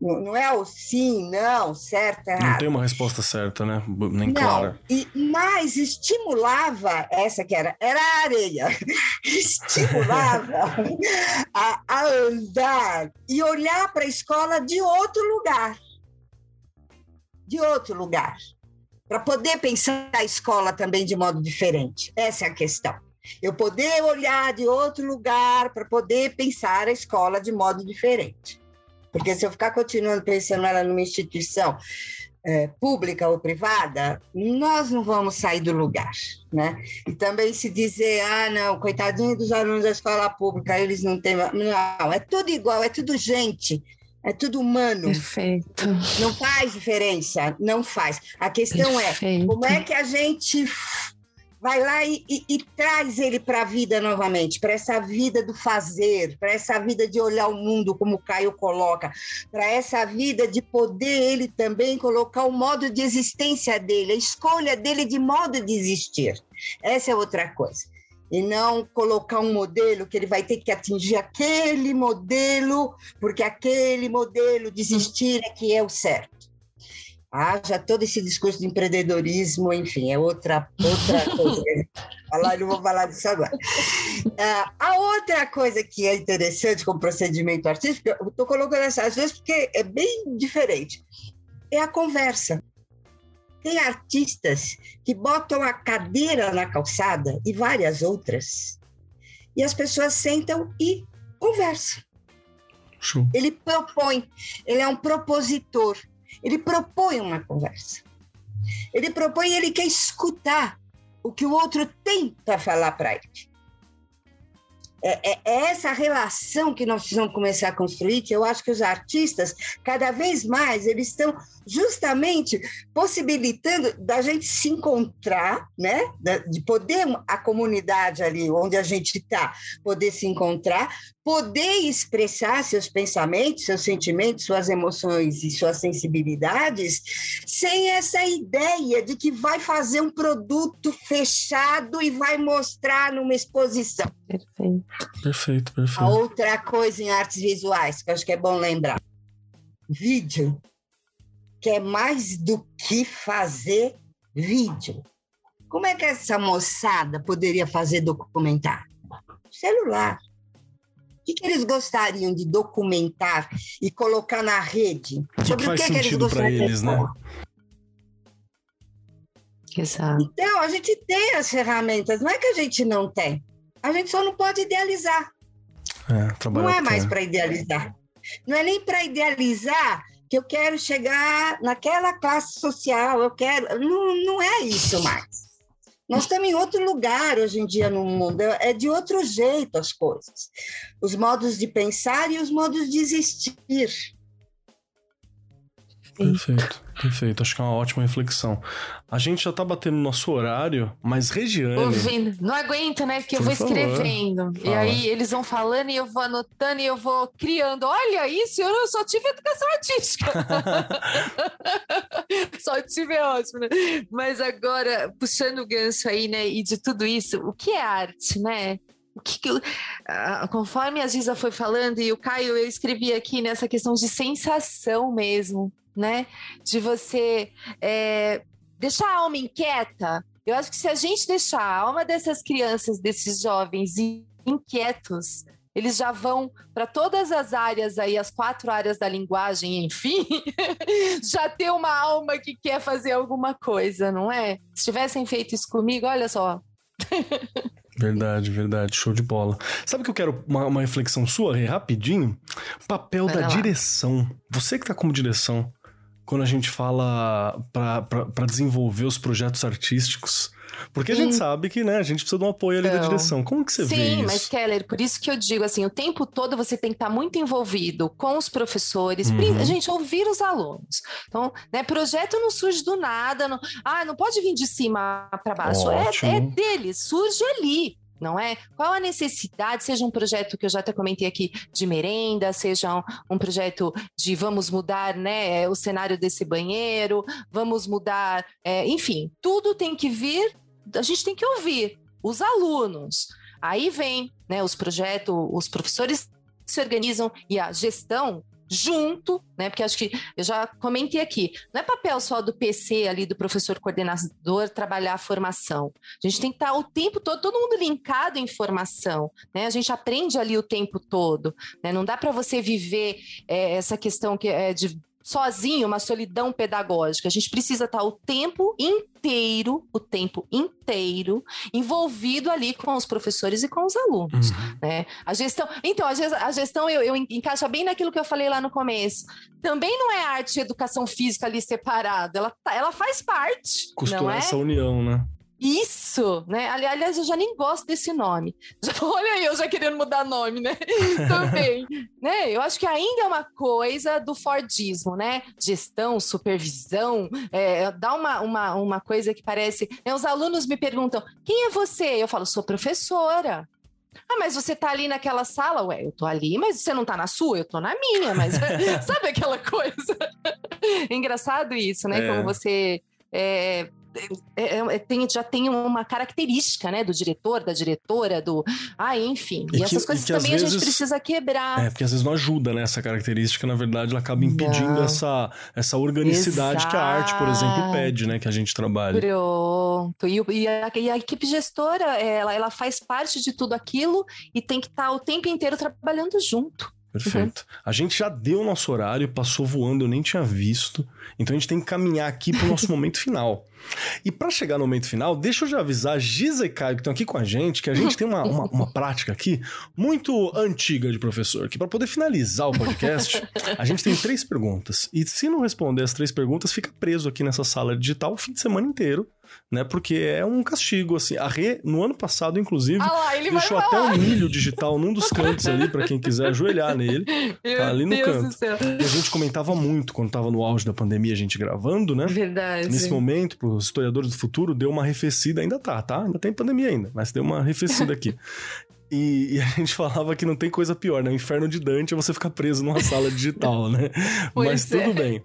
Não, não, é o sim, não, certo, errado. Não tem uma resposta certa, né? Nem não, clara. E, mas estimulava, essa que era, era a areia, estimulava a, a andar e olhar para a escola de outro lugar. De outro lugar para poder pensar a escola também de modo diferente. Essa é a questão. Eu poder olhar de outro lugar para poder pensar a escola de modo diferente. Porque se eu ficar continuando pensando ela numa instituição é, pública ou privada, nós não vamos sair do lugar, né? E também se dizer, ah, não, coitadinho dos alunos da escola pública, eles não têm... Não, é tudo igual, é tudo gente, é tudo humano. Perfeito. Não faz diferença, não faz. A questão é, Perfeito. é como é que a gente vai lá e, e, e traz ele para a vida novamente, para essa vida do fazer, para essa vida de olhar o mundo como o Caio coloca, para essa vida de poder ele também colocar o modo de existência dele, a escolha dele de modo de existir. Essa é outra coisa e não colocar um modelo que ele vai ter que atingir aquele modelo, porque aquele modelo de existir é que é o certo. Ah, já todo esse discurso de empreendedorismo, enfim, é outra, outra coisa. falar, não vou falar disso agora. Ah, a outra coisa que é interessante com o procedimento artístico, eu estou colocando essas vezes porque é bem diferente, é a conversa. Tem artistas que botam a cadeira na calçada e várias outras, e as pessoas sentam e conversam. Show. Ele propõe, ele é um propositor, ele propõe uma conversa. Ele propõe, ele quer escutar o que o outro tem para falar para ele. É, é, é, essa relação que nós precisamos começar a construir, que eu acho que os artistas, cada vez mais, eles estão justamente possibilitando da gente se encontrar, né? De poder a comunidade ali onde a gente está, poder se encontrar, poder expressar seus pensamentos, seus sentimentos, suas emoções e suas sensibilidades, sem essa ideia de que vai fazer um produto fechado e vai mostrar numa exposição. Perfeito. Perfeito, perfeito. A outra coisa em artes visuais, que eu acho que é bom lembrar. Vídeo, que é mais do que fazer vídeo. Como é que essa moçada poderia fazer documentário? Celular que, que eles gostariam de documentar e colocar na rede? Sobre que o que, que eles gostariam eles, né? Exato. Então, a gente tem as ferramentas, não é que a gente não tem. A gente só não pode idealizar. É, não é mais para idealizar. Não é nem para idealizar que eu quero chegar naquela classe social, eu quero. Não, não é isso mais. Nós estamos em outro lugar hoje em dia no mundo, é de outro jeito as coisas. Os modos de pensar e os modos de existir. Perfeito, perfeito. Acho que é uma ótima reflexão. A gente já tá batendo no nosso horário, mas Regiane. Ouvindo. Não aguento, né? Porque eu vou escrevendo. E aí eles vão falando e eu vou anotando e eu vou criando. Olha isso, eu só tive educação artística. só tive é ótimo, né? Mas agora, puxando o gancho aí, né? E de tudo isso, o que é arte, né? O que, que conforme a Giza foi falando, e o Caio, eu escrevi aqui nessa questão de sensação mesmo, né? De você é, deixar a alma inquieta. Eu acho que se a gente deixar a alma dessas crianças, desses jovens inquietos, eles já vão para todas as áreas aí, as quatro áreas da linguagem, enfim, já ter uma alma que quer fazer alguma coisa, não é? Se tivessem feito isso comigo, olha só. Verdade, verdade. Show de bola. Sabe que eu quero uma, uma reflexão sua, rapidinho? Papel Vai da lá. direção. Você que tá como direção, quando a gente fala para desenvolver os projetos artísticos, porque a gente sabe que, né, a gente precisa de um apoio ali então, da direção. Como que você sim, vê isso? Sim, mas Keller, por isso que eu digo assim, o tempo todo você tem que estar muito envolvido com os professores, uhum. gente, ouvir os alunos. Então, né, projeto não surge do nada, não, ah, não pode vir de cima para baixo, é, é deles, surge ali não é? Qual a necessidade, seja um projeto que eu já até comentei aqui de merenda, seja um, um, projeto de vamos mudar né, o cenário desse banheiro, vamos mudar, é, enfim, tudo tem que vir a gente tem que ouvir os alunos. Aí vem né, os projetos, os professores se organizam e a gestão junto, né? Porque acho que eu já comentei aqui, não é papel só do PC ali do professor coordenador trabalhar a formação. A gente tem que estar o tempo todo, todo mundo linkado em formação, né? A gente aprende ali o tempo todo, né? Não dá para você viver é, essa questão que é de sozinho, uma solidão pedagógica. A gente precisa estar o tempo inteiro, o tempo inteiro, envolvido ali com os professores e com os alunos. Uhum. Né? A gestão. Então, a gestão eu, eu encaixa bem naquilo que eu falei lá no começo. Também não é arte e educação física ali separada, ela, tá, ela faz parte. Costurar é? essa união, né? Isso, né? Aliás, eu já nem gosto desse nome. Já, olha aí, eu já querendo mudar nome, né? Também, né? Eu acho que ainda é uma coisa do Fordismo, né? Gestão, supervisão, é, dá uma, uma, uma coisa que parece... Né? Os alunos me perguntam, quem é você? Eu falo, sou professora. Ah, mas você tá ali naquela sala? Ué, eu tô ali, mas você não tá na sua? Eu tô na minha, mas sabe aquela coisa? Engraçado isso, né? É. Como você é, é, é, tem, já tem uma característica, né, do diretor, da diretora, do. Ah, enfim. E, e essas coisas e também vezes, a gente precisa quebrar. É, porque às vezes não ajuda, né? Essa característica, na verdade, ela acaba impedindo essa, essa organicidade Exato. que a arte, por exemplo, pede, né? Que a gente trabalha. Pronto. E, e, a, e a equipe gestora, ela, ela faz parte de tudo aquilo e tem que estar tá o tempo inteiro trabalhando junto. Perfeito. Uhum. A gente já deu o nosso horário, passou voando, eu nem tinha visto. Então a gente tem que caminhar aqui para o nosso momento final. E para chegar no momento final, deixa eu já avisar Giza e Caio que estão aqui com a gente, que a gente tem uma, uma, uma prática aqui muito antiga de professor, que para poder finalizar o podcast, a gente tem três perguntas. E se não responder as três perguntas, fica preso aqui nessa sala digital o fim de semana inteiro né? Porque é um castigo, assim. A Rê, no ano passado, inclusive, ah lá, deixou até um milho digital num dos cantos ali, para quem quiser ajoelhar nele. tá ali no Deus canto. E a gente comentava muito quando tava no auge da pandemia, a gente gravando, né? Verdade. Nesse momento, pros historiadores do futuro, deu uma arrefecida, ainda tá, tá? Ainda tem pandemia ainda, mas deu uma arrefecida aqui. E, e, a gente falava que não tem coisa pior, né? O inferno de Dante é você ficar preso numa sala digital, né? Pois Mas é. tudo bem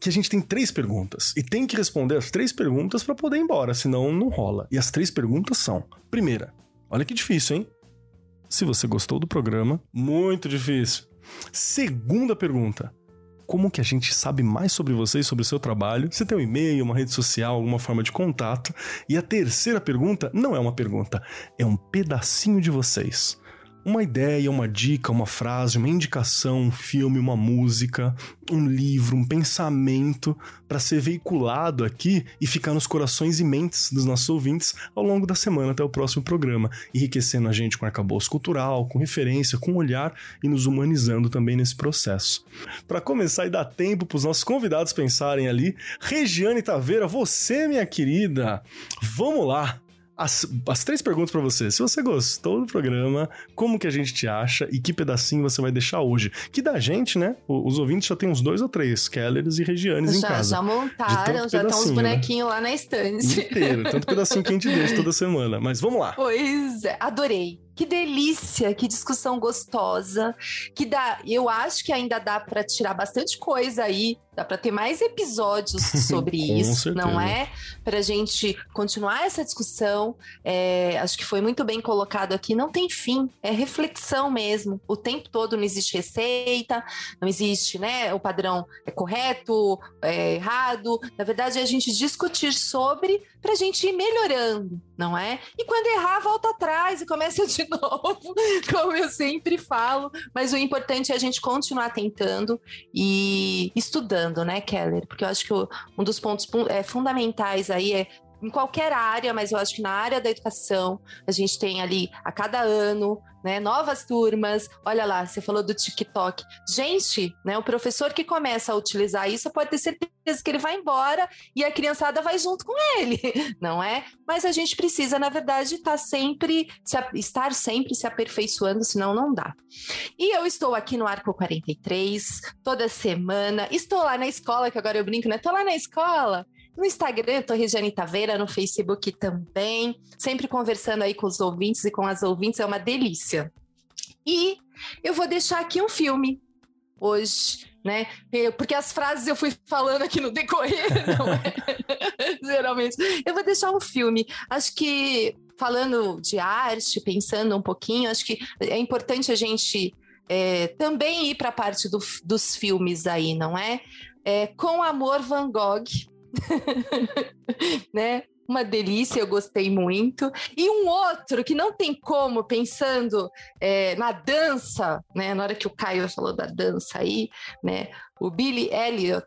que a gente tem três perguntas e tem que responder as três perguntas para poder ir embora, senão não rola. E as três perguntas são: primeira, olha que difícil, hein? Se você gostou do programa, muito difícil. Segunda pergunta: como que a gente sabe mais sobre você e sobre o seu trabalho? Você tem um e-mail, uma rede social, alguma forma de contato? E a terceira pergunta não é uma pergunta, é um pedacinho de vocês uma ideia, uma dica, uma frase, uma indicação, um filme, uma música, um livro, um pensamento para ser veiculado aqui e ficar nos corações e mentes dos nossos ouvintes ao longo da semana até o próximo programa, enriquecendo a gente com arcabouço cultural, com referência, com olhar e nos humanizando também nesse processo. Para começar e dar tempo para os nossos convidados pensarem ali, Regiane Taveira, você, minha querida, vamos lá as, as três perguntas para você. Se você gostou do programa, como que a gente te acha e que pedacinho você vai deixar hoje? Que da gente, né? Os ouvintes já tem uns dois ou três, Kellers e Regianes já, em casa. Já montaram, já estão os né? bonequinhos né? lá na estante. Inteiro, tanto pedacinho que a gente deixa toda semana. Mas vamos lá. Pois é, adorei. Que delícia, que discussão gostosa, que dá, eu acho que ainda dá para tirar bastante coisa aí, dá para ter mais episódios sobre isso, certeza. não é? Para a gente continuar essa discussão. É, acho que foi muito bem colocado aqui. Não tem fim, é reflexão mesmo. O tempo todo não existe receita, não existe, né? O padrão é correto, é errado. Na verdade, é a gente discutir sobre para a gente ir melhorando, não é? E quando errar, volta atrás e começa de novo, como eu sempre falo. Mas o importante é a gente continuar tentando e estudando, né, Keller? Porque eu acho que um dos pontos é, fundamentais aí é em qualquer área, mas eu acho que na área da educação, a gente tem ali a cada ano, né, novas turmas. Olha lá, você falou do TikTok. Gente, né, o professor que começa a utilizar isso pode ter certeza que ele vai embora e a criançada vai junto com ele, não é? Mas a gente precisa, na verdade, tá sempre, se, estar sempre se aperfeiçoando, senão não dá. E eu estou aqui no Arco 43 toda semana. Estou lá na escola, que agora eu brinco, né? Estou lá na escola no Instagram, tô Regiane Taveira, no Facebook também, sempre conversando aí com os ouvintes e com as ouvintes, é uma delícia. E eu vou deixar aqui um filme hoje, né? Porque as frases eu fui falando aqui no decorrer, não é? Geralmente. Eu vou deixar um filme. Acho que falando de arte, pensando um pouquinho, acho que é importante a gente é, também ir para a parte do, dos filmes aí, não é? é? Com Amor Van Gogh, né? Uma delícia, eu gostei muito. E um outro que não tem como, pensando é, na dança, né? Na hora que o Caio falou da dança aí, né? O Billy Elliot,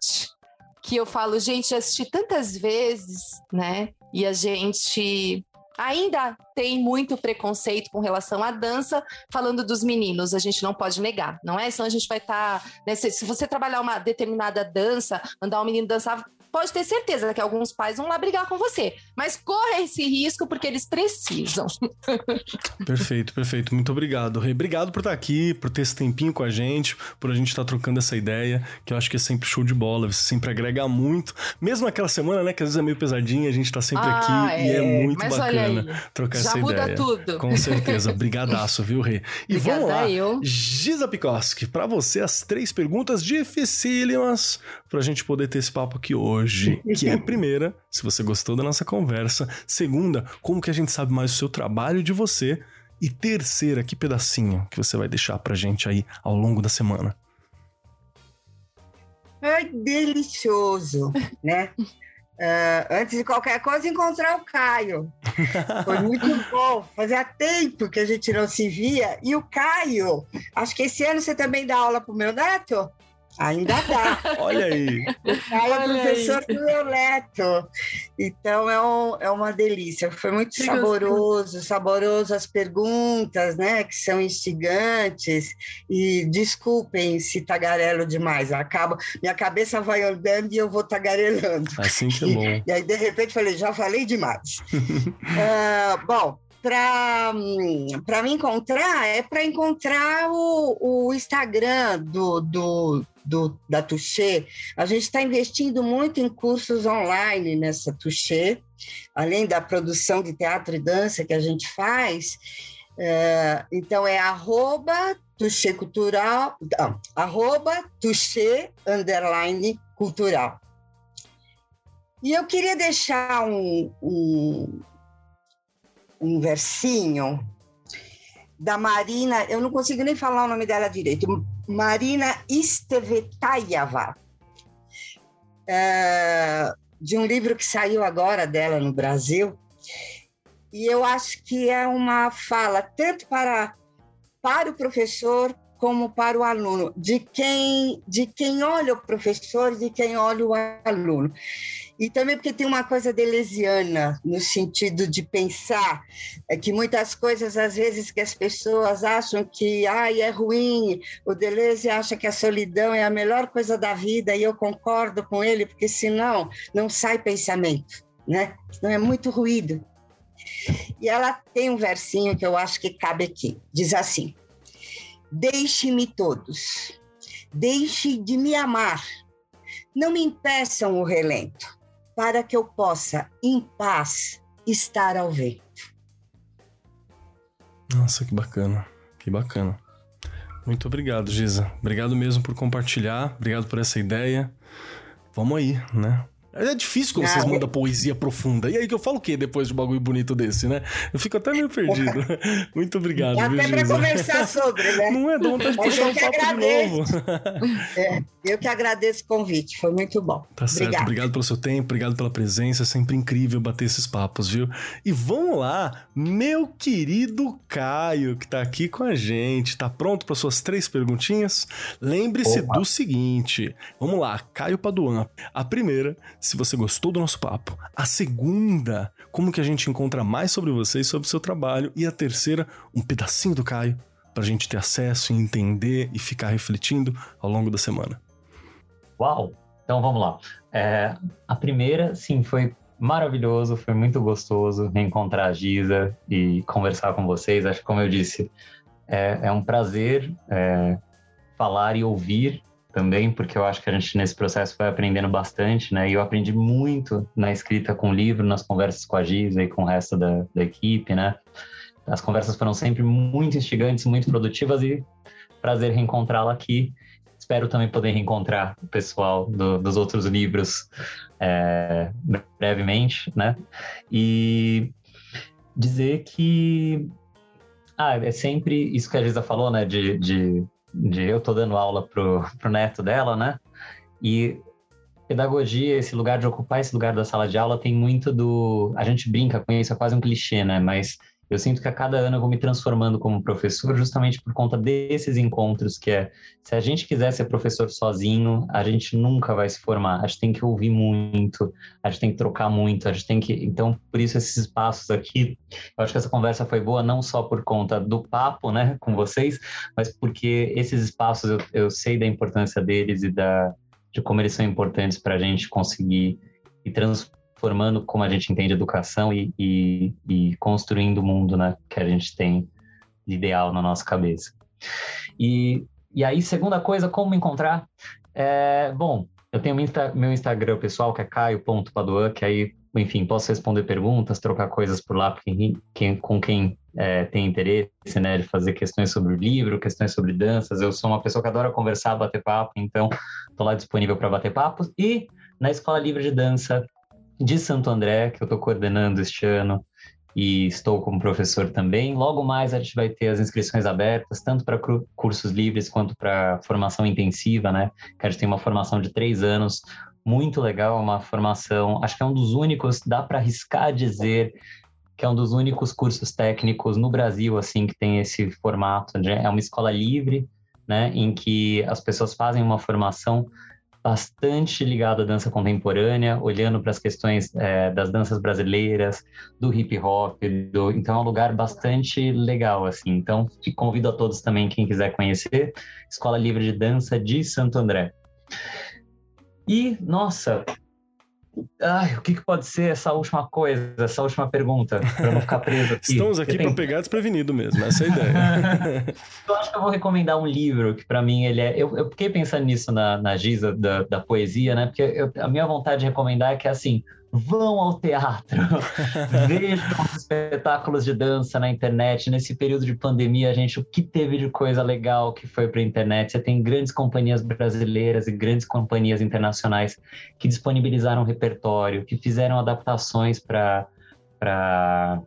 que eu falo, gente, assisti tantas vezes, né? E a gente ainda tem muito preconceito com relação à dança, falando dos meninos, a gente não pode negar, não é? Senão a gente vai estar. Tá, né, se, se, você trabalhar uma determinada dança, mandar um menino dançar, pode ter certeza que alguns pais vão lá brigar com você. Mas corra esse risco porque eles precisam. perfeito, perfeito. Muito obrigado, Rei. Obrigado por estar aqui, por ter esse tempinho com a gente, por a gente estar trocando essa ideia, que eu acho que é sempre show de bola, você sempre agrega muito. Mesmo aquela semana, né, que às vezes é meio pesadinha, a gente tá sempre ah, aqui é. e é muito Mas bacana trocar Já essa muda ideia. tudo. Com certeza. Brigadaço, viu, Rei? E Obrigada vamos lá. Eu. Giza Pikoski, para você as três perguntas dificílimas pra gente poder ter esse papo aqui hoje. Que é, primeira, se você gostou da nossa conversa. Segunda, como que a gente sabe mais do seu trabalho e de você. E terceira, que pedacinho que você vai deixar pra gente aí ao longo da semana? Ai, delicioso, né? Uh, antes de qualquer coisa, encontrar o Caio. Foi muito bom. Fazia tempo que a gente não se via. E o Caio, acho que esse ano você também dá aula para o meu neto? Ainda dá. Olha aí. O Caio é professor aí. do meu neto. Então é, um, é uma delícia. Foi muito que saboroso, gostoso. saboroso as perguntas, né? Que são instigantes. E desculpem se tagarelo demais. Acaba, minha cabeça vai andando e eu vou tagarelando. Assim que é bom. E, e aí, de repente, falei, já falei demais. uh, bom, para me encontrar é para encontrar o, o Instagram do, do, do, da Touché. A gente está investindo muito em cursos online nessa Touché, além da produção de teatro e dança que a gente faz. É, então é arroba Touché Cultural, não, arroba Touché underline cultural. E eu queria deixar um, um, um versinho da Marina, eu não consigo nem falar o nome dela direito, Marina Istevetayava, é, de um livro que saiu agora dela no Brasil, e eu acho que é uma fala tanto para, para o professor como para o aluno, de quem, de quem olha o professor de quem olha o aluno. E também porque tem uma coisa delesiana, no sentido de pensar é que muitas coisas, às vezes, que as pessoas acham que ai, é ruim, o Deleuze acha que a solidão é a melhor coisa da vida, e eu concordo com ele, porque senão não sai pensamento, né? Não é muito ruído. E ela tem um versinho que eu acho que cabe aqui. Diz assim: Deixe-me todos, deixe de me amar, não me impeçam o relento para que eu possa, em paz, estar ao vento. Nossa, que bacana. Que bacana. Muito obrigado, Giza. Obrigado mesmo por compartilhar. Obrigado por essa ideia. Vamos aí, né? É difícil quando vocês mandam poesia profunda. E aí que eu falo o quê depois de um bagulho bonito desse, né? Eu fico até meio perdido. Muito obrigado, Dá até pra conversar sobre, né? Não é? Dá vontade de puxar um papo agradeço. de novo. É, eu que agradeço o convite, foi muito bom. Tá certo, obrigado. obrigado pelo seu tempo, obrigado pela presença. É sempre incrível bater esses papos, viu? E vamos lá, meu querido Caio, que tá aqui com a gente. Tá pronto para suas três perguntinhas? Lembre-se do seguinte: vamos lá, Caio Paduan. A primeira se você gostou do nosso papo. A segunda, como que a gente encontra mais sobre você e sobre o seu trabalho. E a terceira, um pedacinho do Caio, para a gente ter acesso entender e ficar refletindo ao longo da semana. Uau! Então vamos lá. É, a primeira, sim, foi maravilhoso, foi muito gostoso reencontrar a Giza e conversar com vocês. Acho que, como eu disse, é, é um prazer é, falar e ouvir também, porque eu acho que a gente nesse processo vai aprendendo bastante, né? E eu aprendi muito na escrita com o livro, nas conversas com a Giza e com o resto da, da equipe, né? As conversas foram sempre muito instigantes, muito produtivas e prazer reencontrá-la aqui. Espero também poder reencontrar o pessoal do, dos outros livros é, brevemente, né? E dizer que ah, é sempre isso que a Giza falou, né? De, de de eu tô dando aula pro, pro neto dela, né? E pedagogia, esse lugar de ocupar esse lugar da sala de aula tem muito do. A gente brinca com isso, é quase um clichê, né? Mas eu sinto que a cada ano eu vou me transformando como professor justamente por conta desses encontros que é se a gente quiser ser professor sozinho a gente nunca vai se formar. A gente tem que ouvir muito a gente tem que trocar muito a gente tem que então por isso esses espaços aqui eu acho que essa conversa foi boa não só por conta do papo né com vocês mas porque esses espaços eu, eu sei da importância deles e da de como eles são importantes para a gente conseguir e trans, formando como a gente entende educação e, e, e construindo o mundo né, que a gente tem de ideal na nossa cabeça. E, e aí, segunda coisa, como me encontrar? É, bom, eu tenho meu Instagram pessoal, que é caio.paduan, que aí, enfim, posso responder perguntas, trocar coisas por lá quem, com quem é, tem interesse, né, de fazer questões sobre o livro, questões sobre danças. Eu sou uma pessoa que adora conversar, bater papo, então estou lá disponível para bater papos. E na Escola Livre de Dança, de Santo André, que eu estou coordenando este ano e estou como professor também. Logo mais a gente vai ter as inscrições abertas, tanto para cursos livres quanto para formação intensiva, né? Que a gente tem uma formação de três anos, muito legal, uma formação, acho que é um dos únicos, dá para arriscar dizer que é um dos únicos cursos técnicos no Brasil, assim, que tem esse formato, de, é uma escola livre, né, em que as pessoas fazem uma formação bastante ligado à dança contemporânea, olhando para as questões é, das danças brasileiras, do hip hop, do... então é um lugar bastante legal assim. Então te convido a todos também quem quiser conhecer Escola Livre de Dança de Santo André. E nossa, Ai, o que, que, pode ser essa última coisa, essa última pergunta, para não ficar preso aqui? Estamos aqui para pegar desprevenido mesmo, essa é a ideia. eu acho que eu vou recomendar um livro que para mim ele é... Eu, eu, fiquei pensando nisso na, na Giza da, da poesia, né? Porque eu, a minha vontade de recomendar é que, assim, vão ao teatro, vejam os espetáculos de dança na internet. Nesse período de pandemia, a gente, o que teve de coisa legal que foi para a internet? Você tem grandes companhias brasileiras e grandes companhias internacionais que disponibilizaram repertório, que fizeram adaptações para para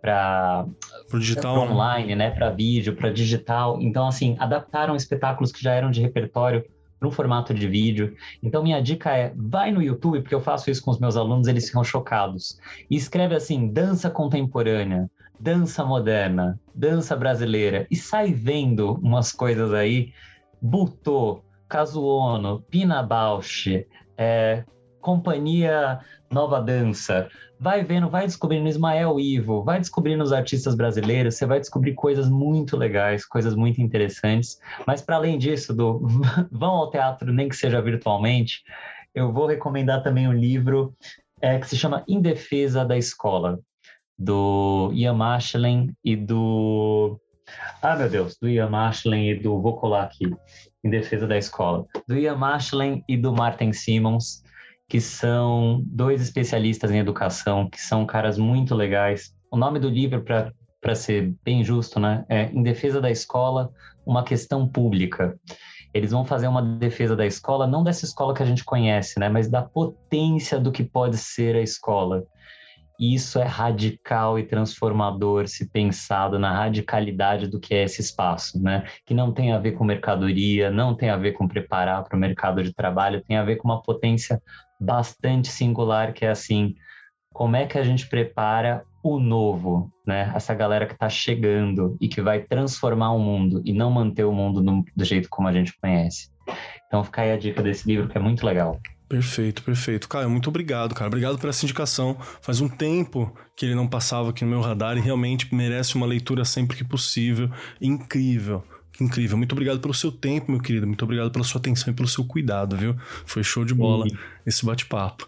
para digital né? online, né, para vídeo, para digital. Então assim, adaptaram espetáculos que já eram de repertório no formato de vídeo. Então, minha dica é: vai no YouTube, porque eu faço isso com os meus alunos, eles ficam chocados. E escreve assim: dança contemporânea, dança moderna, dança brasileira, e sai vendo umas coisas aí. Butô, Kazuono, Pina Bausch, é, Companhia Nova Dança, vai vendo, vai descobrindo Ismael Ivo, vai descobrindo os artistas brasileiros, você vai descobrir coisas muito legais, coisas muito interessantes. Mas para além disso, do vão ao teatro, nem que seja virtualmente, eu vou recomendar também um livro é, que se chama Em Defesa da Escola, do Ian Mashlin e do ah, meu Deus, do Ian Mashlin e do vou colar aqui, Em Defesa da Escola, do Ian Mashlin e do Martin Simmons que são dois especialistas em educação, que são caras muito legais. O nome do livro, para ser bem justo, né? É, em defesa da escola, uma questão pública. Eles vão fazer uma defesa da escola, não dessa escola que a gente conhece, né? Mas da potência do que pode ser a escola. Isso é radical e transformador se pensado na radicalidade do que é esse espaço, né? Que não tem a ver com mercadoria, não tem a ver com preparar para o mercado de trabalho, tem a ver com uma potência bastante singular que é assim, como é que a gente prepara o novo, né? Essa galera que está chegando e que vai transformar o mundo e não manter o mundo no, do jeito como a gente conhece. Então fica aí a dica desse livro que é muito legal. Perfeito, perfeito. Cara, muito obrigado, cara. Obrigado pela essa indicação. Faz um tempo que ele não passava aqui no meu radar e realmente merece uma leitura sempre que possível. Incrível. Incrível. Muito obrigado pelo seu tempo, meu querido. Muito obrigado pela sua atenção e pelo seu cuidado, viu? Foi show de bola Sim. esse bate-papo.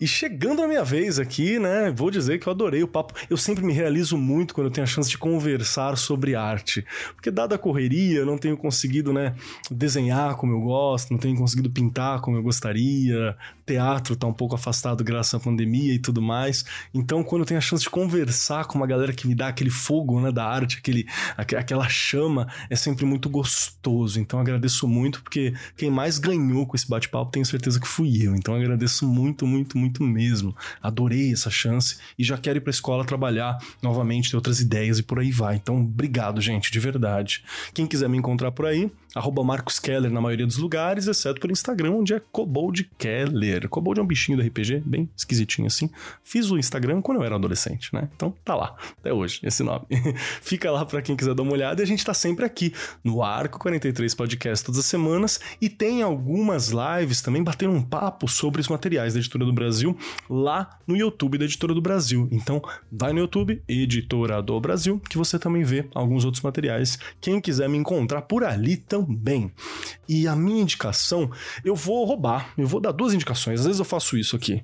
E chegando na minha vez aqui, né, vou dizer que eu adorei o papo. Eu sempre me realizo muito quando eu tenho a chance de conversar sobre arte. Porque dada a correria, não tenho conseguido, né, desenhar como eu gosto, não tenho conseguido pintar como eu gostaria, teatro tá um pouco afastado graças à pandemia e tudo mais. Então, quando eu tenho a chance de conversar com uma galera que me dá aquele fogo, né, da arte, aquele, aquela chama, é sempre muito gostoso. Então, agradeço muito, porque quem mais ganhou com esse bate-papo, tenho certeza que fui eu. Então, agradeço muito, muito, muito mesmo. Adorei essa chance e já quero ir pra escola trabalhar novamente, ter outras ideias e por aí vai. Então, obrigado, gente, de verdade. Quem quiser me encontrar por aí, arroba Marcos Keller na maioria dos lugares, exceto pelo Instagram, onde é Cobold Keller. Cobold é um bichinho do RPG, bem esquisitinho assim. Fiz o Instagram quando eu era adolescente, né? Então tá lá, até hoje, esse nome. Fica lá para quem quiser dar uma olhada e a gente tá sempre aqui no Arco 43 Podcast todas as semanas e tem algumas lives também batendo um papo sobre os materiais da Editora do Brasil lá no YouTube da Editora do Brasil. Então vai no YouTube, Editora do Brasil, que você também vê alguns outros materiais. Quem quiser me encontrar por ali também também. E a minha indicação, eu vou roubar, eu vou dar duas indicações. Às vezes eu faço isso aqui.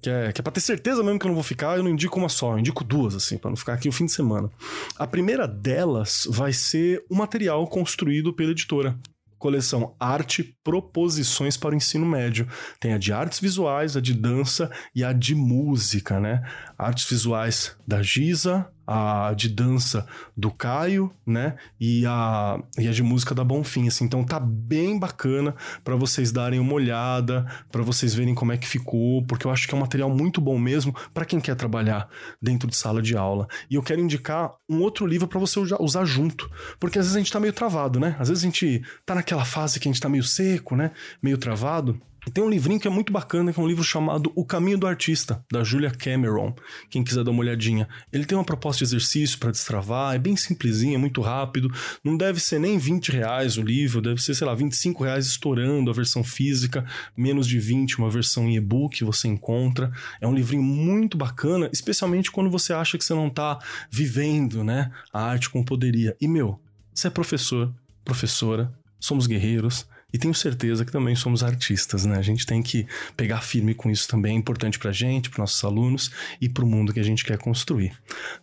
Que é, que é pra ter certeza mesmo que eu não vou ficar, eu não indico uma só, eu indico duas, assim, para não ficar aqui o fim de semana. A primeira delas vai ser o material construído pela editora, coleção Arte Proposições para o Ensino Médio. Tem a de artes visuais, a de dança e a de música, né? Artes visuais da Giza, a de dança do Caio, né? E a, e a de música da Bonfim, assim. Então tá bem bacana para vocês darem uma olhada, para vocês verem como é que ficou, porque eu acho que é um material muito bom mesmo para quem quer trabalhar dentro de sala de aula. E eu quero indicar um outro livro para você usar junto, porque às vezes a gente tá meio travado, né? Às vezes a gente tá naquela fase que a gente tá meio seco, né? Meio travado. Tem um livrinho que é muito bacana, que é um livro chamado O Caminho do Artista, da Julia Cameron. Quem quiser dar uma olhadinha. Ele tem uma proposta de exercício para destravar, é bem simplesinho, é muito rápido. Não deve ser nem 20 reais o livro, deve ser, sei lá, 25 reais estourando a versão física, menos de 20 uma versão em e-book você encontra. É um livrinho muito bacana, especialmente quando você acha que você não está vivendo, né, a arte como poderia. E, meu, você é professor, professora, somos guerreiros, e tenho certeza que também somos artistas, né? A gente tem que pegar firme com isso também, é importante pra gente, para nossos alunos e pro mundo que a gente quer construir.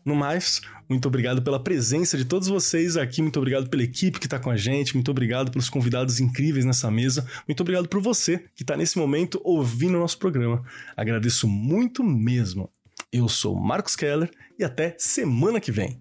No mais, muito obrigado pela presença de todos vocês aqui, muito obrigado pela equipe que está com a gente, muito obrigado pelos convidados incríveis nessa mesa, muito obrigado por você que está nesse momento ouvindo o nosso programa. Agradeço muito mesmo. Eu sou Marcos Keller e até semana que vem.